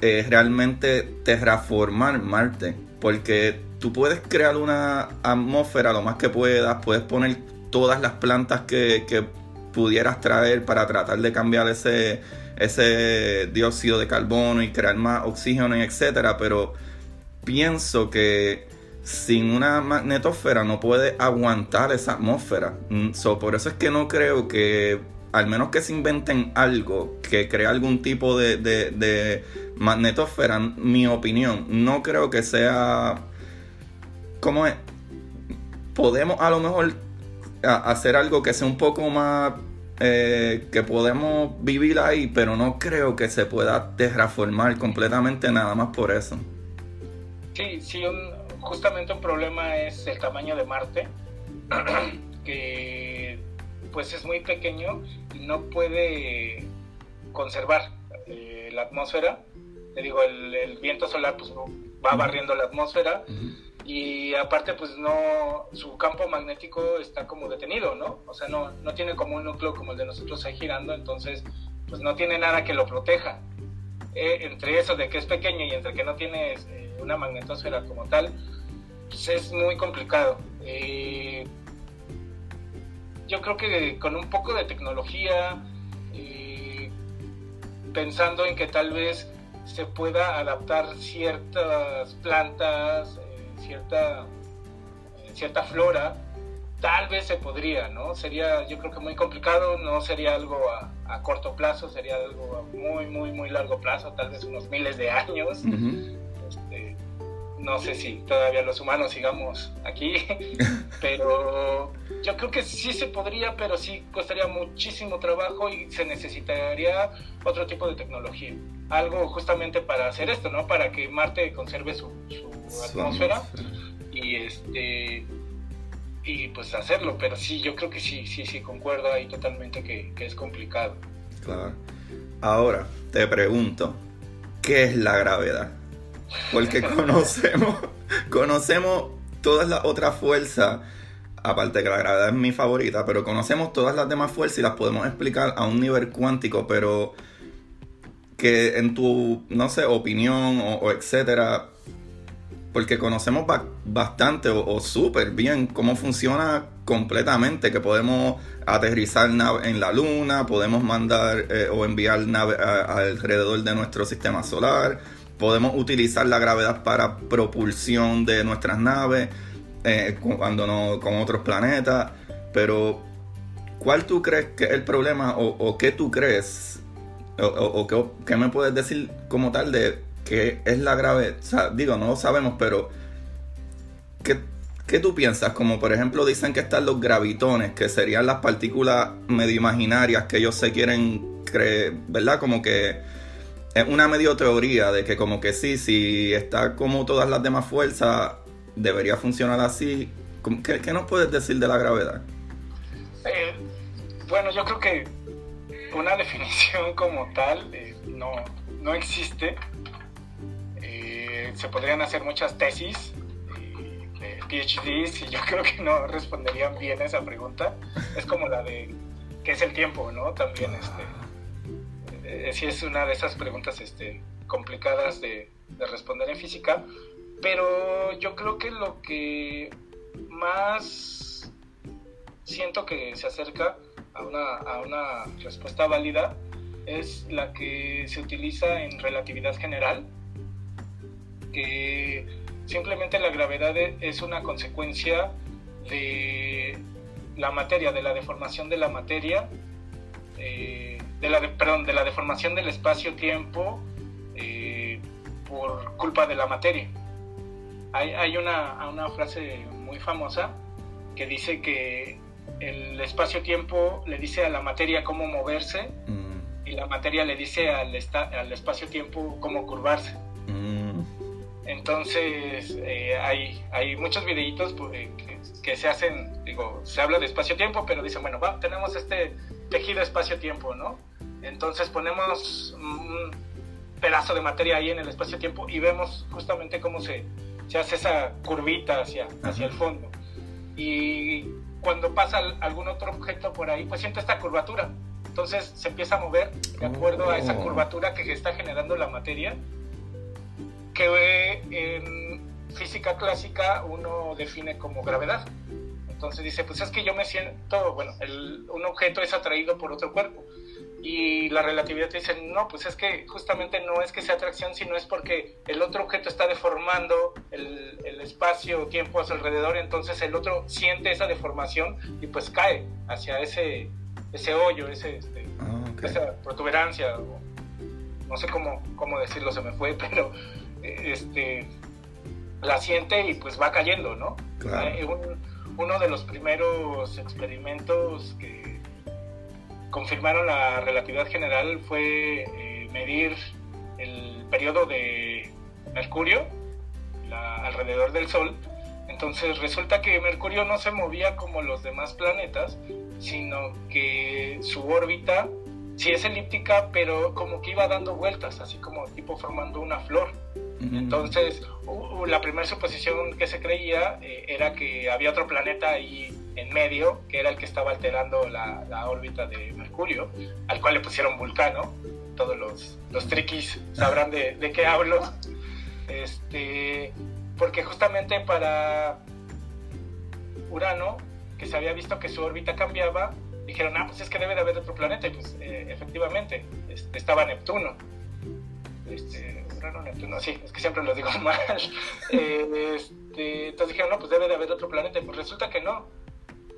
eh, realmente terraformar Marte, porque tú puedes crear una atmósfera lo más que puedas, puedes poner todas las plantas que, pudieras traer para tratar de cambiar ese, dióxido de carbono y crear más oxígeno, etcétera, pero pienso que sin una magnetosfera no puede aguantar esa atmósfera. Mm, por eso es que no creo que, al menos que se inventen algo que crea algún tipo de magnetosfera, mi opinión, no creo que sea ¿cómo es? Podemos a lo mejor hacer algo que sea un poco más eh, que podemos vivir ahí, pero no creo que se pueda terraformar completamente nada más por eso. Sí, sí, justamente un problema es el tamaño de Marte. *clears throat* que pues es muy pequeño y no puede conservar eh, la atmósfera. Le digo, el, viento solar pues va barriendo la atmósfera y aparte pues no, su campo magnético está como detenido, ¿no? O sea, no, no tiene como un núcleo como el de nosotros ahí girando, entonces pues no tiene nada que lo proteja. Eh, entre eso de que es pequeño y entre que no tiene eh, una magnetosfera como tal, pues es muy complicado. Eh, yo creo que con un poco de tecnología, pensando en que tal vez se pueda adaptar ciertas plantas, cierta, cierta flora, tal vez se podría, ¿no? Sería yo creo que muy complicado, no sería algo a, a corto plazo, sería algo a muy, muy, muy largo plazo, tal vez unos miles de años. Este, no sé si todavía los humanos sigamos aquí, *laughs* pero yo creo que sí se podría, pero sí costaría muchísimo trabajo y se necesitaría otro tipo de tecnología. Algo justamente para hacer esto, ¿no? Para que Marte conserve su, atmósfera y este y pues hacerlo, pero sí, yo creo que sí, sí, sí, concuerdo ahí totalmente que, que es complicado. Claro. Ahora, te pregunto, ¿qué es la gravedad? Porque conocemos, *laughs* conocemos todas las otras fuerzas, aparte que la gravedad es mi favorita, pero conocemos todas las demás fuerzas y las podemos explicar a un nivel cuántico, pero que en tu, no sé, opinión o, etcétera, porque conocemos bastante o, súper bien cómo funciona completamente, que podemos aterrizar en la luna, podemos mandar eh, o enviar naves alrededor de nuestro sistema solar, podemos utilizar la gravedad para propulsión de nuestras naves eh, cuando no con otros planetas, pero ¿cuál tú crees que es el problema o, qué tú crees o, qué, me puedes decir como tal de qué es la gravedad? Sea, digo, no lo sabemos, pero ¿qué, ¿qué tú piensas? Como por ejemplo dicen que están los gravitones, que serían las partículas medio imaginarias que ellos se quieren creer, ¿verdad? Como que es una medio teoría de que como que sí, si está como todas las demás fuerzas, debería funcionar así. ¿Qué, qué nos puedes decir de la gravedad? Eh, bueno, yo creo que una *laughs* definición como tal eh, no, no, existe. Eh, se podrían hacer muchas tesis de PhDs y yo creo que no responderían bien a esa pregunta. Es como la de qué es el tiempo, ¿no? También este eh, sí es una de esas preguntas este, complicadas de, responder en física, pero yo creo que lo que más siento que se acerca a una, a una respuesta válida es la que se utiliza en relatividad general, que simplemente la gravedad es una consecuencia de la materia, de la deformación de la materia. Eh, de la, perdón, de la deformación del espacio-tiempo eh, por culpa de la materia. Hay, hay una, una, frase muy famosa que dice que el espacio-tiempo le dice a la materia cómo moverse mm. y la materia le dice al, al espacio-tiempo cómo curvarse. Mm. Entonces, eh, hay, hay muchos videitos pues, que, que, se hacen, digo, se habla de espacio-tiempo, pero dicen, bueno, va, tenemos este tejido espacio-tiempo, ¿no? Entonces ponemos un pedazo de materia ahí en el espacio-tiempo y vemos justamente cómo se, se hace esa curvita hacia, hacia el fondo. Y cuando pasa algún otro objeto por ahí, pues siente esta curvatura. Entonces se empieza a mover de acuerdo a esa oh. curvatura que está generando la materia, que en física clásica uno define como gravedad. Entonces dice, pues es que yo me siento, bueno, un objeto es atraído por otro cuerpo y la relatividad te dice, no, pues es que justamente no es que sea atracción, sino es porque el otro objeto está deformando el, el espacio-tiempo a su alrededor, entonces el otro siente esa deformación y pues cae hacia ese, ese hoyo, ese, este, ah, esa protuberancia, no sé cómo, cómo decirlo, se me fue, *laughs* pero este, la siente y pues va cayendo, ¿no? Eh, uno de los primeros experimentos que confirmaron la relatividad general fue eh, medir el periodo de Mercurio alrededor del Sol Entonces resulta que Mercurio no se movía como los demás planetas, sino que su órbita sí es elíptica, pero como que iba dando vueltas, así como tipo formando una flor. Entonces, la primera suposición que se creía eh, era que había otro planeta ahí en medio, que era el que estaba alterando la, órbita de Mercurio, al cual le pusieron Vulcano. Todos los, los triquis sabrán de, de qué hablo. Este, porque justamente para Urano, que se había visto que su órbita cambiaba, dijeron, ah, pues es que debe de haber otro planeta. Y pues eh, efectivamente, este, estaba Neptuno. Este, Urano, Neptuno, sí, es que siempre lo digo *laughs* mal. Este, entonces dijeron, no, pues debe de haber otro planeta. Y pues resulta que no,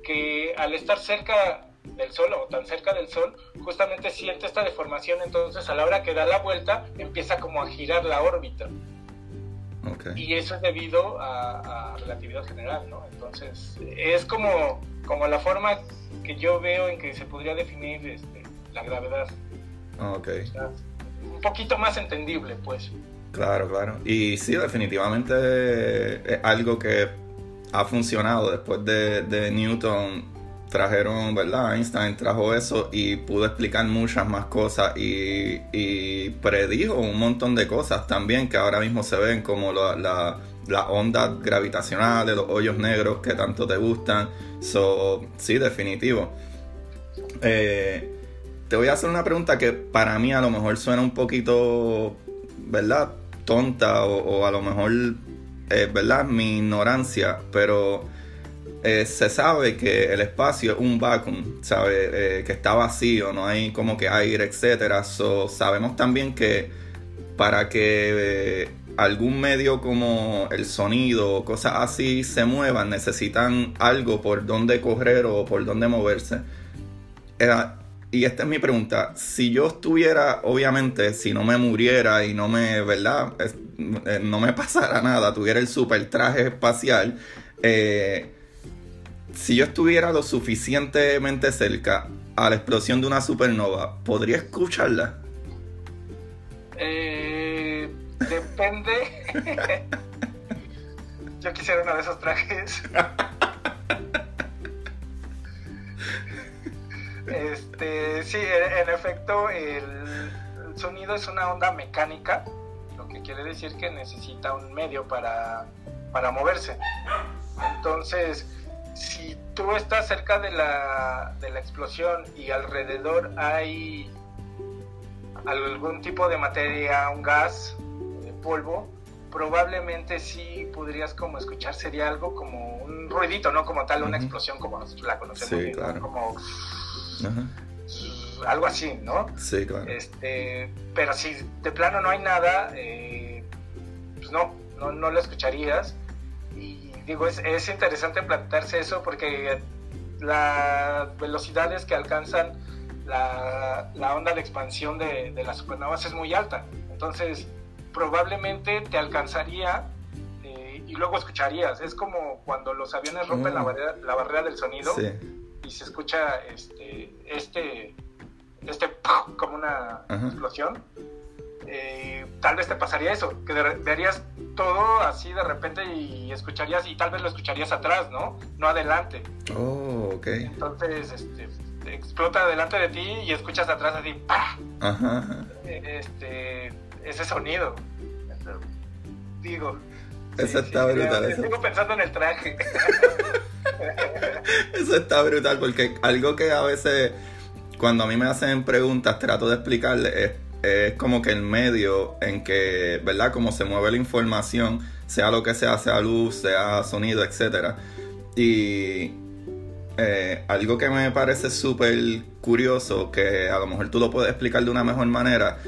que al estar cerca del Sol o tan cerca del Sol, justamente siente esta deformación, entonces a la hora que da la vuelta empieza como a girar la órbita. Y eso es debido a, relatividad general, ¿no? Entonces, es como, como la forma que yo veo en que se podría definir este, la gravedad. Ok. un poquito más entendible, pues. Claro, claro. Y sí, definitivamente es algo que ha funcionado después de, Newton trajeron, ¿verdad? Einstein trajo eso y pudo explicar muchas más cosas y, predijo un montón de cosas también que ahora mismo se ven como la, la, las ondas gravitacionales, los hoyos negros que tanto te gustan. So, sí, definitivo. Eh, te voy a hacer una pregunta que para mí a lo mejor suena un poquito, ¿verdad? Tonta o, a lo mejor, eh, ¿verdad? Mi ignorancia, pero eh, se sabe que el espacio es un vacuum, sabe eh, que está vacío, no hay como que aire, etcétera. sabemos también que para que eh, algún medio como el sonido o cosas así se muevan, necesitan algo por donde correr o por donde moverse. y esta es mi pregunta. Si yo estuviera, obviamente, si no me muriera y no me, ¿verdad? No me pasara nada, tuviera el super traje espacial, eh, si yo estuviera lo suficientemente cerca a la explosión de una supernova, ¿podría escucharla? Eh, depende. *laughs* yo quisiera uno de esos trajes. este, sí, en efecto, el, sonido es una onda mecánica, quiere decir que necesita un medio para, para moverse. Entonces, si tú estás cerca de la, de la explosión y alrededor hay algún tipo de materia, un gas, de polvo, probablemente sí podrías como escuchar, sería algo como un ruidito, no como tal una explosión como la conocemos, sí, claro. como algo así, ¿no? Sí, claro. Este, pero si de plano no hay nada, eh, pues no, no, no lo escucharías digo, es, es interesante plantearse eso porque las velocidades que alcanzan la, la onda de expansión de, de, las supernovas es muy alta. Entonces, probablemente te alcanzaría eh, y luego escucharías. Es como cuando los aviones rompen la, mm. barrera, la barrera del sonido y se escucha este, este, este como una explosión. Eh, tal vez te pasaría eso, que verías todo así de repente y escucharías, y tal vez lo escucharías atrás, ¿no? No adelante. Oh, ok. Entonces, este, explota delante de ti y escuchas atrás así, ¡pah! Ajá. Este, ese sonido. digo. Eso está brutal. Estoy pensando en el traje. *laughs* eso está brutal porque algo que a veces cuando a mí me hacen preguntas trato de explicarle es es como que el medio en que, ¿verdad? Como se mueve la información, sea lo que sea, sea luz, sea sonido, etc. Y eh, algo que me parece súper curioso, que a lo mejor tú lo puedes explicar de una mejor manera,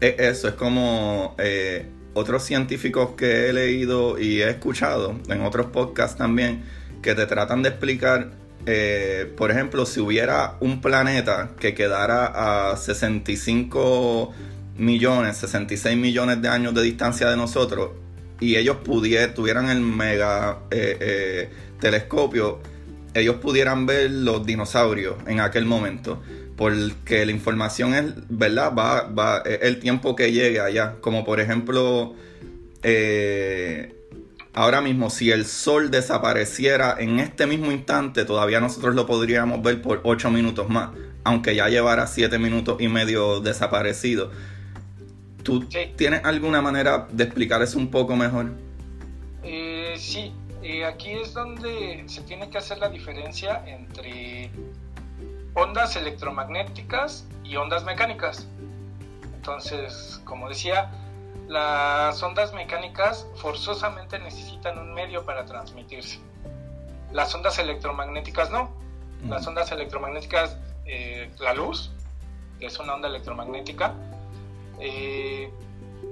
es eso, es como eh, otros científicos que he leído y he escuchado en otros podcasts también, que te tratan de explicar eh, por ejemplo, si hubiera un planeta que quedara a 65 millones, 66 millones de años de distancia de nosotros y ellos pudieran, tuvieran el mega eh, eh, telescopio, ellos pudieran ver los dinosaurios en aquel momento. Porque la información es, ¿verdad? Va, va el tiempo que llegue allá. Como por ejemplo, ahora mismo, si el sol desapareciera en este mismo instante, todavía nosotros lo podríamos ver por 8 minutos más, aunque ya llevara 7 minutos y medio desaparecido. ¿Tú tienes alguna manera de explicar eso un poco mejor? Eh, sí, eh, aquí es donde se tiene que hacer la diferencia entre ondas electromagnéticas y ondas mecánicas. Entonces, como decía, las ondas mecánicas forzosamente necesitan un medio para transmitirse. Las ondas electromagnéticas no. Las ondas electromagnéticas, eh, la luz, que es una onda electromagnética, eh,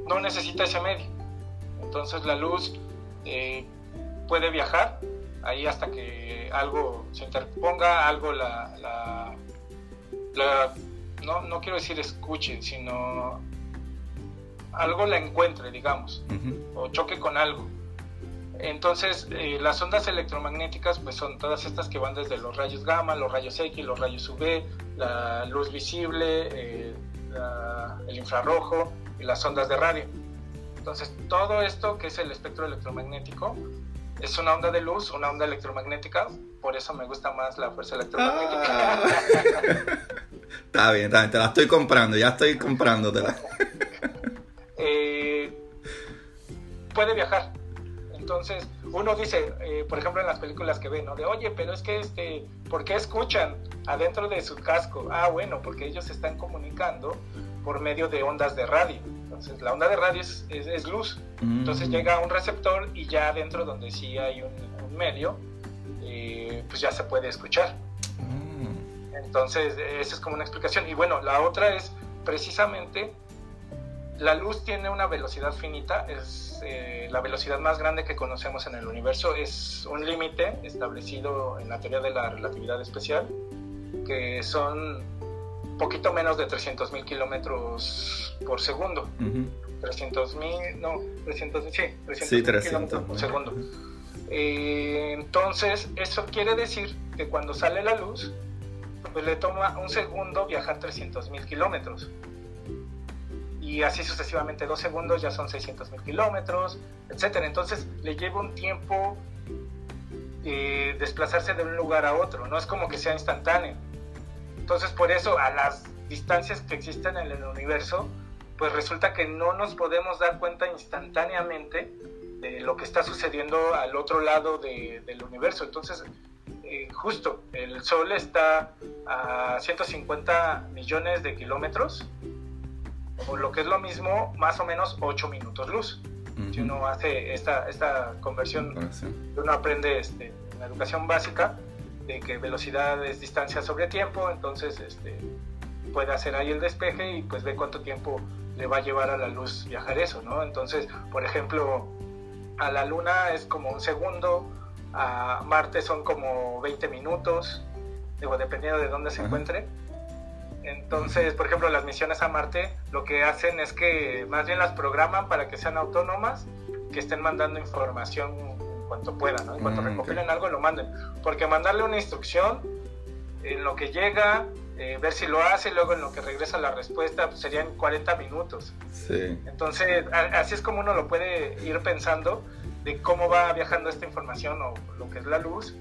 no necesita ese medio. Entonces la luz eh, puede viajar ahí hasta que algo se interponga, algo la, no, no quiero decir escuche, sino algo la encuentre, digamos, o choque con algo. Entonces, eh, las ondas electromagnéticas pues son todas estas que van desde los rayos gamma, los rayos X, los rayos UV, la luz visible, eh, el infrarrojo y las ondas de radio. Entonces, todo esto que es el espectro electromagnético es una onda de luz, una onda electromagnética, por eso me gusta más la fuerza electromagnética. Ah. *laughs* está bien, está bien, te la estoy comprando, ya estoy comprándotela. *laughs* puede viajar. Entonces, uno dice, eh, por ejemplo, en las películas que ven, ¿no? De, oye, pero es que, este, ¿por qué escuchan adentro de su casco? Ah, bueno, porque ellos se están comunicando por medio de ondas de radio. Entonces, la onda de radio es, es, luz. Entonces, mm. llega a un receptor y ya adentro, donde sí hay un, medio, eh, pues ya se puede escuchar. Mm. Entonces, esa es como una explicación. Y bueno, la otra es precisamente la luz tiene una velocidad finita, es eh, la velocidad más grande que conocemos en el universo, es un límite establecido en la teoría de la relatividad especial, que son poquito menos de 300 mil kilómetros por segundo. 300 mil, no, 300, sí, 300, kilómetros por segundo. Eh, entonces, eso quiere decir que cuando sale la luz, pues le toma un segundo viajar 300 mil kilómetros y así sucesivamente dos segundos ya son 600 mil kilómetros, etcétera. Entonces le lleva un tiempo eh, desplazarse de un lugar a otro, no es como que sea instantáneo. Entonces por eso a las distancias que existen en el universo, pues resulta que no nos podemos dar cuenta instantáneamente de lo que está sucediendo al otro lado del universo. Entonces, eh, justo, el Sol está a 150 millones de kilómetros o lo que es lo mismo, más o menos 8 minutos luz. Si uno hace esta, esta conversión, uno aprende este, en la educación básica de que velocidad es distancia sobre tiempo, entonces este, puede hacer ahí el despeje y pues ve cuánto tiempo le va a llevar a la luz viajar eso, ¿no? Entonces, por ejemplo, a la Luna es como un segundo, a Marte son como 20 minutos, digo, dependiendo de dónde se encuentre. Entonces, por ejemplo, las misiones a Marte lo que hacen es que más bien las programan para que sean autónomas, que estén mandando información en cuanto puedan, ¿no? En cuanto mm, recopilen algo, lo manden. Porque mandarle una instrucción, en lo que llega, eh, ver si lo hace, luego en lo que regresa la respuesta, pues serían 40 minutos. Sí. Entonces, así es como uno lo puede ir pensando de cómo va viajando esta información o lo que es la luz.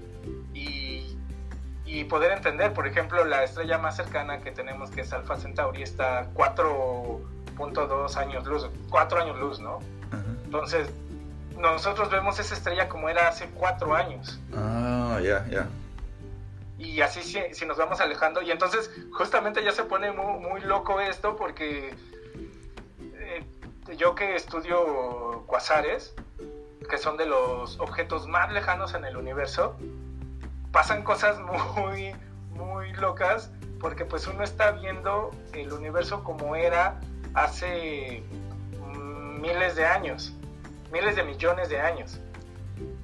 Y y poder entender, por ejemplo, la estrella más cercana que tenemos, que es Alpha Centauri, está 4.2 años luz, 4 años luz, ¿no? Entonces, nosotros vemos esa estrella como era hace 4 años. Ah, ya, ya. Y así si, nos vamos alejando, y entonces justamente ya se pone muy, loco esto porque eh, yo que estudio cuasares, que son de los objetos más lejanos en el universo, pasan cosas muy, muy locas porque pues uno está viendo el universo como era hace mm, miles de años, miles de millones de años.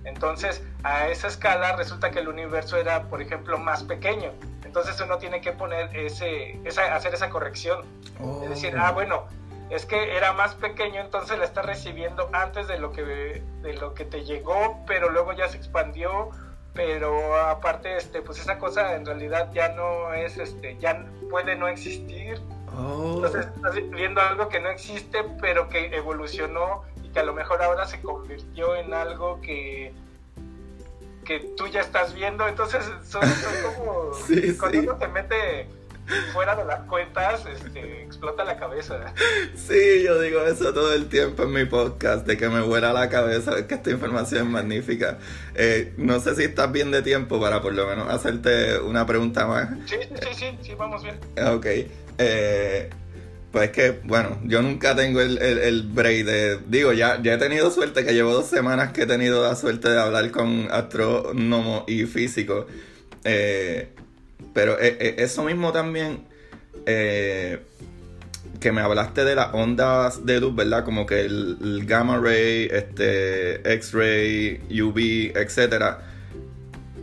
Entonces, a esa escala resulta que el universo era, por ejemplo, más pequeño. Entonces uno tiene que poner ese, esa, hacer esa corrección. Es decir, ah, bueno, es que era más pequeño, entonces la está recibiendo antes de lo que, de lo que te llegó, pero luego ya se expandió pero aparte este pues esa cosa en realidad ya no es este ya puede no existir. Oh. entonces estás viendo algo que no existe pero que evolucionó y que a lo mejor ahora se convirtió en algo que que tú ya estás viendo, entonces son, como *laughs* cuando uno te mete fuera de las cuentas, este, explota la cabeza. Sí, yo digo eso todo el tiempo en mi podcast, de que me vuela la cabeza, que esta información es magnífica. Eh, no sé si estás bien de tiempo para por lo menos hacerte una pregunta más. Sí, sí, sí, sí, vamos bien. Ok. Eh, pues que, bueno, yo nunca tengo el, el, break de... Digo, ya, ya he tenido suerte, que llevo dos semanas que he tenido la suerte de hablar con astrónomo y físico. Eh, pero eh, eh, eso mismo también, eh, que me hablaste de las ondas de luz, ¿verdad? Como que el, gamma ray, este, X-ray, UV, etc.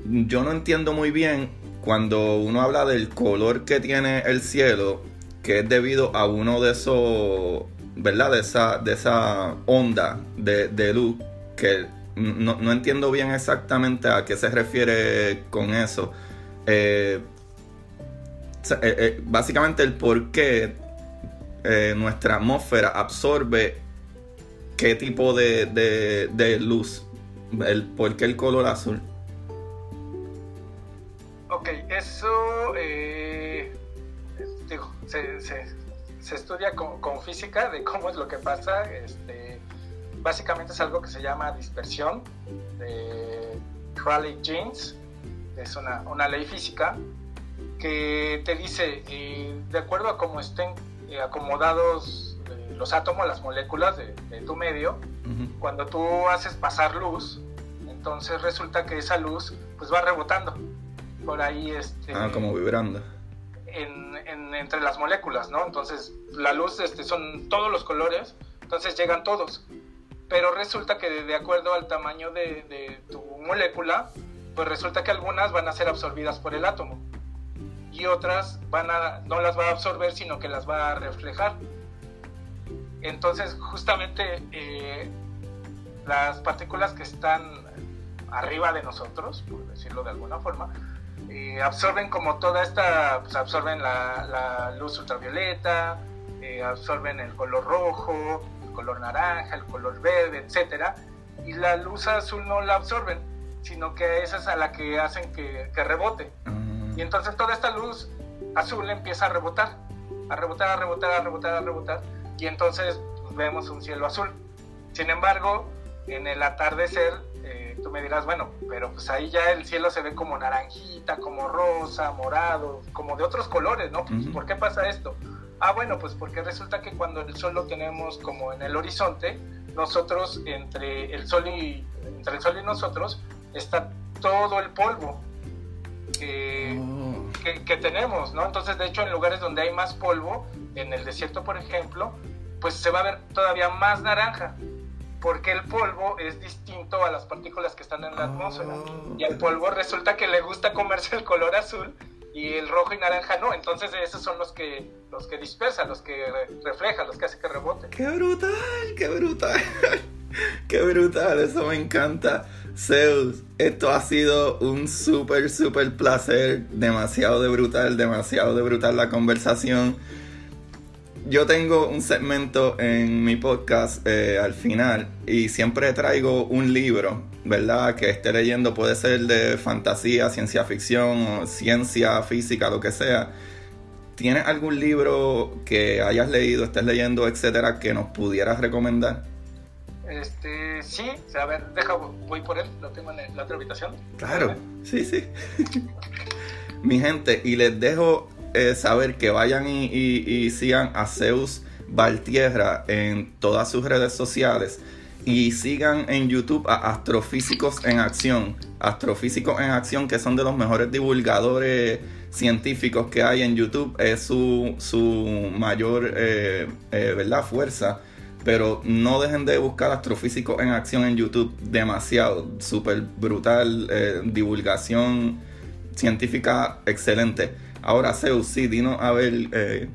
Yo no entiendo muy bien cuando uno habla del color que tiene el cielo, que es debido a uno de esos, ¿verdad? De esa, de esa onda de, de luz, que no, no, entiendo bien exactamente a qué se refiere con eso. Eh, eh, eh, básicamente el por qué nuestra atmósfera absorbe qué tipo de, luz, el, por qué el color azul. Ok, eso se, estudia con, física de cómo es lo que pasa. Este, básicamente es algo que se llama dispersión de Rayleigh Jeans, es una, una ley física que te dice, eh, de acuerdo a cómo estén eh, acomodados eh, los átomos, las moléculas de, tu medio, cuando tú haces pasar luz, entonces resulta que esa luz pues va rebotando por ahí. Este, ah, como vibrando. entre las moléculas, ¿no? Entonces la luz este, son todos los colores, entonces llegan todos. Pero resulta que de, acuerdo al tamaño de, de tu molécula, pues resulta que algunas van a ser absorbidas por el átomo y otras van a, no las va a absorber, sino que las va a reflejar. Entonces, justamente eh, las partículas que están arriba de nosotros, por decirlo de alguna forma, eh, absorben como toda esta, pues absorben la, luz ultravioleta, eh, absorben el color rojo, el color naranja, el color verde, etcétera, y la luz azul no la absorben, sino que esa es a la que hacen que, que rebote. Y entonces toda esta luz azul empieza a rebotar, a rebotar, a rebotar, a rebotar, a rebotar. Y entonces pues, vemos un cielo azul. Sin embargo, en el atardecer, eh, tú me dirás, bueno, pero pues ahí ya el cielo se ve como naranjita, como rosa, morado, como de otros colores, ¿no? Pues, ¿Por qué pasa esto? Ah, bueno, pues porque resulta que cuando el sol lo tenemos como en el horizonte, nosotros entre el sol y entre el sol y nosotros está todo el polvo Oh. que, tenemos, ¿no? Entonces, de hecho, en lugares donde hay más polvo, en el desierto, por ejemplo, pues se va a ver todavía más naranja, porque el polvo es distinto a las partículas que están en la atmósfera. Oh. Y al polvo resulta que le gusta comerse el color azul y el rojo y naranja no. Entonces esos son los que los que dispersan, los que reflejan, los que hacen que rebote. ¡Qué brutal! ¡Qué brutal! *laughs* ¡Qué brutal! Eso me encanta. Zeus, esto ha sido un súper, súper placer. Demasiado de brutal, demasiado de brutal la conversación. Yo tengo un segmento en mi podcast eh, al final y siempre traigo un libro, ¿verdad? Que esté leyendo, puede ser de fantasía, ciencia ficción, o ciencia física, lo que sea. ¿Tienes algún libro que hayas leído, estés leyendo, etcétera, que nos pudieras recomendar? Este, sí, a ver, deja, voy por él, lo tengo en la otra habitación. Claro, sí, sí. Mi gente, y les dejo eh, saber que vayan y, sigan a Zeus Valtierra en todas sus redes sociales y sigan en YouTube a Astrofísicos en Acción. Astrofísicos en Acción, que son de los mejores divulgadores científicos que hay en YouTube, es su, su mayor eh, eh, ¿verdad? fuerza pero no dejen de buscar Astrofísico en Acción en YouTube. Demasiado. Súper brutal. Eh, divulgación científica excelente. Ahora, Zeus, sí, dinos a ver. Eh...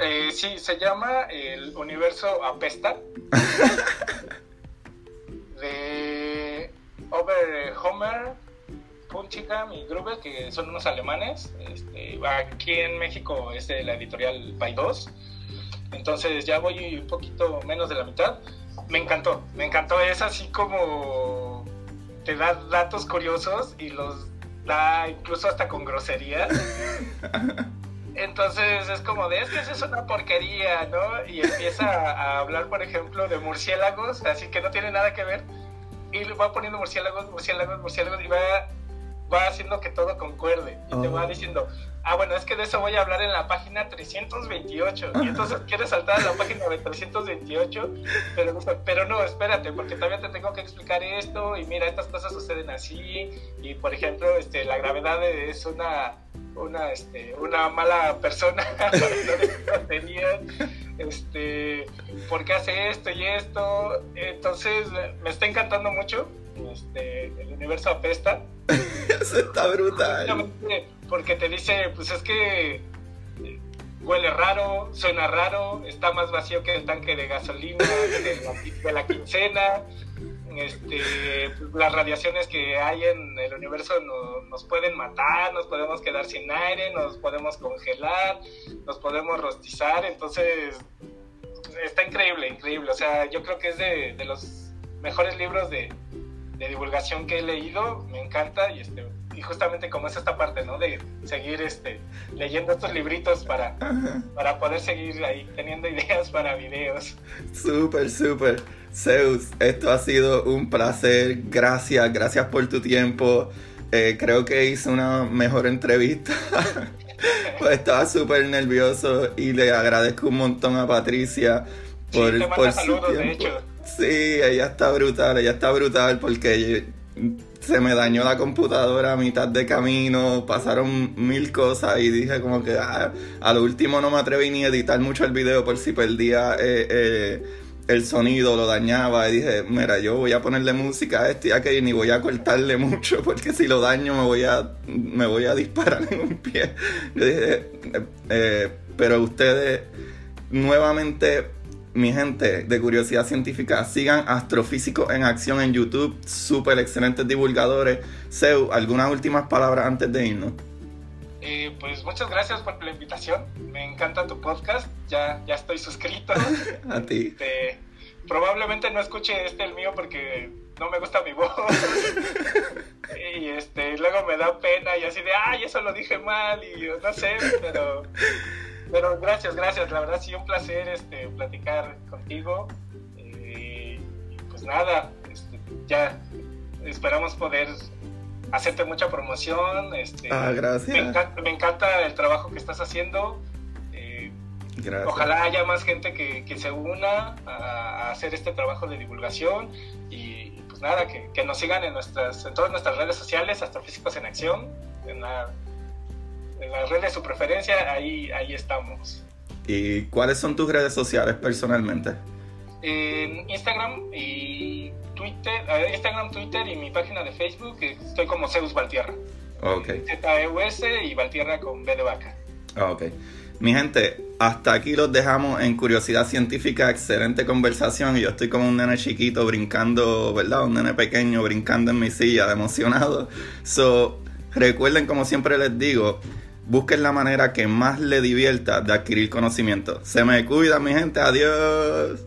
Eh, sí, se llama El Universo Apesta. *laughs* de Homer, Punchikam y Gruber, que son unos alemanes. Este, aquí en México es de la editorial By 2 entonces ya voy un poquito menos de la mitad. Me encantó, me encantó, es así como te da datos curiosos y los da incluso hasta con groserías. *laughs* Entonces es como de, es que eso es una porquería, ¿no? Y empieza a hablar, por ejemplo, de murciélagos, así que no tiene nada que ver. Y va poniendo murciélagos, murciélagos, murciélagos, y va, va haciendo que todo concuerde. Y te va oh. diciendo, ah, bueno, es que de eso voy a hablar en la página 328. Y entonces *laughs* quieres saltar a la página de 328, pero, pero no, espérate, porque todavía te tengo que explicar esto. Y mira, estas cosas suceden así. Y por ejemplo, este, la gravedad es una una, este, una mala persona *laughs* este, ¿por qué hace esto y esto? Entonces, me está encantando mucho, este, el universo apesta. *laughs* Eso está brutal. Porque te dice, pues es que eh, huele raro, suena raro, está más vacío que el tanque de gasolina *laughs* de la quincena, este, las radiaciones que hay en el universo nos pueden matar, nos podemos quedar sin aire, nos podemos congelar, nos podemos rostizar, entonces está increíble, increíble, o sea, yo creo que es de, de los mejores libros de, de, divulgación que he leído, me encanta y este y justamente como es esta parte, ¿no? De seguir este, leyendo estos libritos para, para poder seguir ahí teniendo ideas para videos. Súper, súper. Zeus, esto ha sido un placer. Gracias, gracias por tu tiempo. Eh, creo que hice una mejor entrevista. *laughs* pues estaba súper nervioso y le agradezco un montón a Patricia por, sí, por su tiempo. Sí, ella está brutal, ella está brutal porque se me dañó la computadora a mitad de camino, pasaron mil cosas y dije como que ah, a lo último no me atreví ni a editar mucho el video por si perdía eh, eh, el sonido lo dañaba y dije, mira, yo voy a ponerle música a este y a aquel y ni voy a cortarle *laughs* mucho porque si lo daño me voy a, me voy a disparar en un pie. Yo dije, eh, eh, pero ustedes nuevamente, mi gente de Curiosidad Científica, sigan Astrofísicos en Acción en YouTube, súper excelentes divulgadores. Seu, ¿algunas últimas palabras antes de irnos? Eh, pues muchas gracias por la invitación. Me encanta tu podcast. Ya, ya estoy suscrito. *laughs* A ti. Este, probablemente no escuche este el mío porque no me gusta mi voz. *laughs* y este, luego me da pena y así de, ay, eso lo dije mal y no sé, pero, pero gracias, gracias. La verdad sí un placer este, platicar contigo. Eh, pues nada, este, ya esperamos poder hacerte mucha promoción. Este, ah, gracias. Me encanta, el trabajo que estás haciendo. Eh, ojalá haya más gente que, se una a, hacer este trabajo de divulgación y pues nada, que, nos sigan en nuestras en todas nuestras redes sociales, Astrofísicos en Acción, en, la, en las redes de su preferencia, ahí, ahí estamos. ¿Y cuáles son tus redes sociales personalmente? En Instagram y Twitter, Instagram, Twitter y mi página de Facebook, estoy como Zeus Valtierra. Ok. Z-E-U-S y Valtierra con B de vaca. Ok. Mi gente, hasta aquí los dejamos en Curiosidad Científica. Excelente conversación. Y yo estoy como un nene chiquito brincando, ¿verdad? Un nene pequeño brincando en mi silla, de emocionado. So, recuerden, como siempre les digo, busquen la manera que más le divierta de adquirir conocimiento. Se me cuida, mi gente. Adiós.